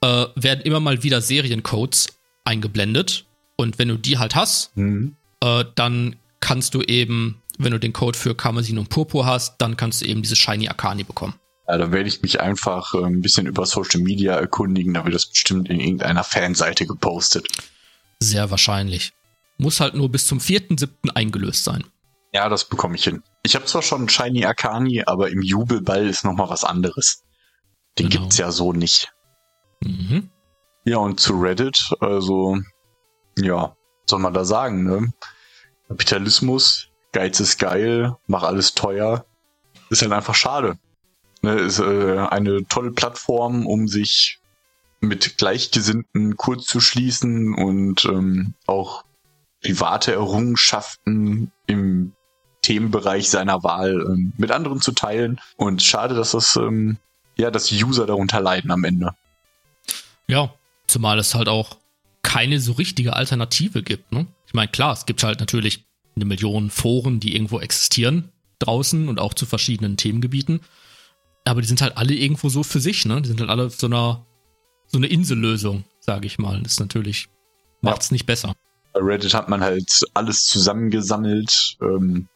äh, werden immer mal wieder Seriencodes eingeblendet. Und wenn du die halt hast, mhm. äh, dann kannst du eben wenn du den Code für Karmesin und Purpur hast, dann kannst du eben diese Shiny Akani bekommen. Ja, da werde ich mich einfach äh, ein bisschen über Social Media erkundigen, da wird das bestimmt in irgendeiner Fanseite gepostet. Sehr wahrscheinlich. Muss halt nur bis zum 4.7. eingelöst sein. Ja, das bekomme ich hin. Ich habe zwar schon einen Shiny Akani, aber im Jubelball ist nochmal was anderes. Den genau. gibt's ja so nicht. Mhm. Ja, und zu Reddit, also, ja, soll man da sagen, ne? Kapitalismus Geiz ist geil, mach alles teuer. Ist halt einfach schade. Ne, ist äh, eine tolle Plattform, um sich mit Gleichgesinnten kurz zu schließen und ähm, auch private Errungenschaften im Themenbereich seiner Wahl ähm, mit anderen zu teilen. Und schade, dass das ähm, ja, dass User darunter leiden am Ende. Ja, zumal es halt auch keine so richtige Alternative gibt. Ne? Ich meine, klar, es gibt halt natürlich eine Million Foren, die irgendwo existieren draußen und auch zu verschiedenen Themengebieten. Aber die sind halt alle irgendwo so für sich, ne? Die sind halt alle so einer so eine Insellösung, sage ich mal. Das ist natürlich macht's ja. nicht besser. Bei Reddit hat man halt alles zusammengesammelt, ähm,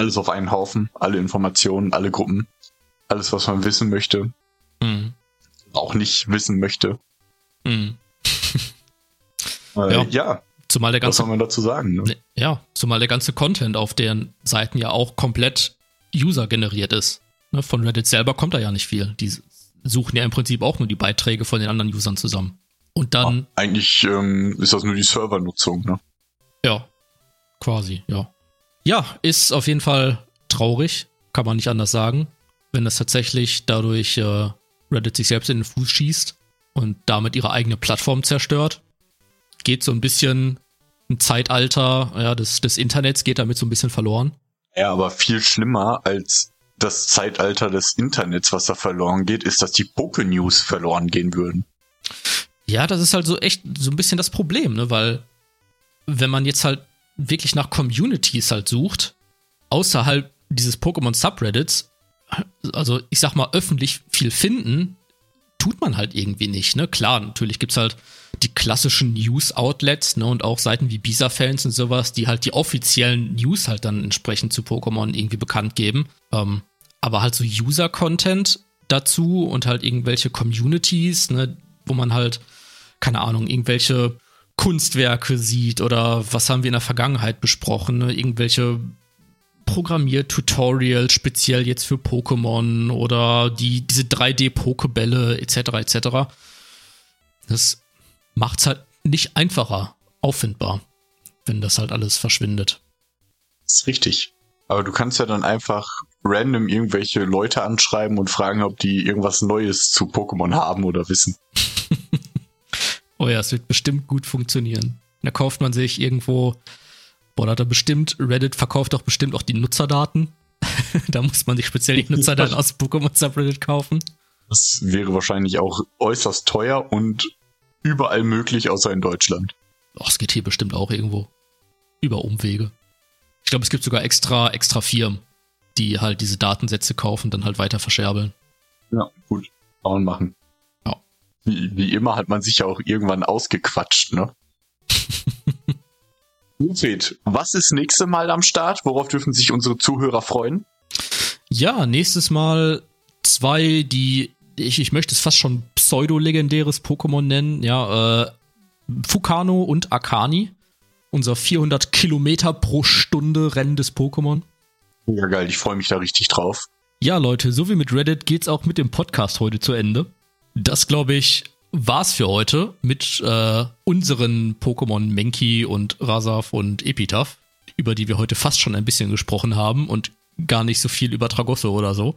alles auf einen Haufen, alle Informationen, alle Gruppen, alles, was man wissen möchte, mhm. auch nicht wissen möchte. Mhm. [LAUGHS] äh, ja. ja. Zumal der ganze, Was soll man dazu sagen? Ne? Ja, zumal der ganze Content auf deren Seiten ja auch komplett User generiert ist. Ne, von Reddit selber kommt da ja nicht viel. Die suchen ja im Prinzip auch nur die Beiträge von den anderen Usern zusammen. Und dann. Ah, eigentlich ähm, ist das nur die Servernutzung, ne? Ja, quasi, ja. Ja, ist auf jeden Fall traurig, kann man nicht anders sagen, wenn das tatsächlich dadurch äh, Reddit sich selbst in den Fuß schießt und damit ihre eigene Plattform zerstört geht so ein bisschen ein Zeitalter ja, des, des Internets geht damit so ein bisschen verloren. Ja, aber viel schlimmer als das Zeitalter des Internets, was da verloren geht, ist, dass die Poke-News verloren gehen würden. Ja, das ist halt so echt so ein bisschen das Problem, ne? Weil wenn man jetzt halt wirklich nach Communities halt sucht, außerhalb dieses Pokémon-Subreddits, also ich sag mal öffentlich viel finden, tut man halt irgendwie nicht, ne? Klar, natürlich gibt's halt die klassischen News-Outlets, ne, und auch Seiten wie Bisa-Fans und sowas, die halt die offiziellen News halt dann entsprechend zu Pokémon irgendwie bekannt geben. Ähm, aber halt so User-Content dazu und halt irgendwelche Communities, ne, wo man halt, keine Ahnung, irgendwelche Kunstwerke sieht oder was haben wir in der Vergangenheit besprochen, ne, irgendwelche Programmiertutorials speziell jetzt für Pokémon oder die diese 3D-Pokebälle etc. etc. Das macht's halt nicht einfacher auffindbar, wenn das halt alles verschwindet. Das ist richtig. Aber du kannst ja dann einfach random irgendwelche Leute anschreiben und fragen, ob die irgendwas Neues zu Pokémon haben oder wissen. [LAUGHS] oh ja, es wird bestimmt gut funktionieren. Da kauft man sich irgendwo, boah, da hat er bestimmt, Reddit verkauft doch bestimmt auch die Nutzerdaten. [LAUGHS] da muss man sich speziell die Nutzerdaten aus Pokémon Subreddit kaufen. Das wäre wahrscheinlich auch äußerst teuer und überall möglich, außer in Deutschland. Ach, es geht hier bestimmt auch irgendwo. Über Umwege. Ich glaube, es gibt sogar extra, extra Firmen, die halt diese Datensätze kaufen und dann halt weiter verscherbeln. Ja, gut. Man machen. Wie, wie immer hat man sich ja auch irgendwann ausgequatscht, ne? [LAUGHS] Wilfried, was ist nächste Mal am Start? Worauf dürfen sich unsere Zuhörer freuen? Ja, nächstes Mal zwei, die ich, ich möchte es fast schon pseudo-legendäres Pokémon nennen. Ja, äh, Fukano und Akani. Unser 400 Kilometer pro Stunde rennendes Pokémon. Ja, geil, ich freue mich da richtig drauf. Ja, Leute, so wie mit Reddit geht's auch mit dem Podcast heute zu Ende. Das, glaube ich, war's für heute mit äh, unseren Pokémon Menki und Rasaf und Epitaph, über die wir heute fast schon ein bisschen gesprochen haben und gar nicht so viel über Tragosso oder so.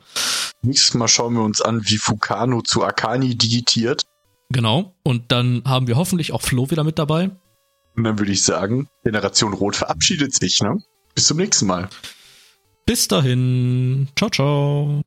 Nächstes Mal schauen wir uns an, wie Fukano zu Akani digitiert. Genau. Und dann haben wir hoffentlich auch Flo wieder mit dabei. Und dann würde ich sagen, Generation Rot verabschiedet sich, ne? Bis zum nächsten Mal. Bis dahin. Ciao, ciao.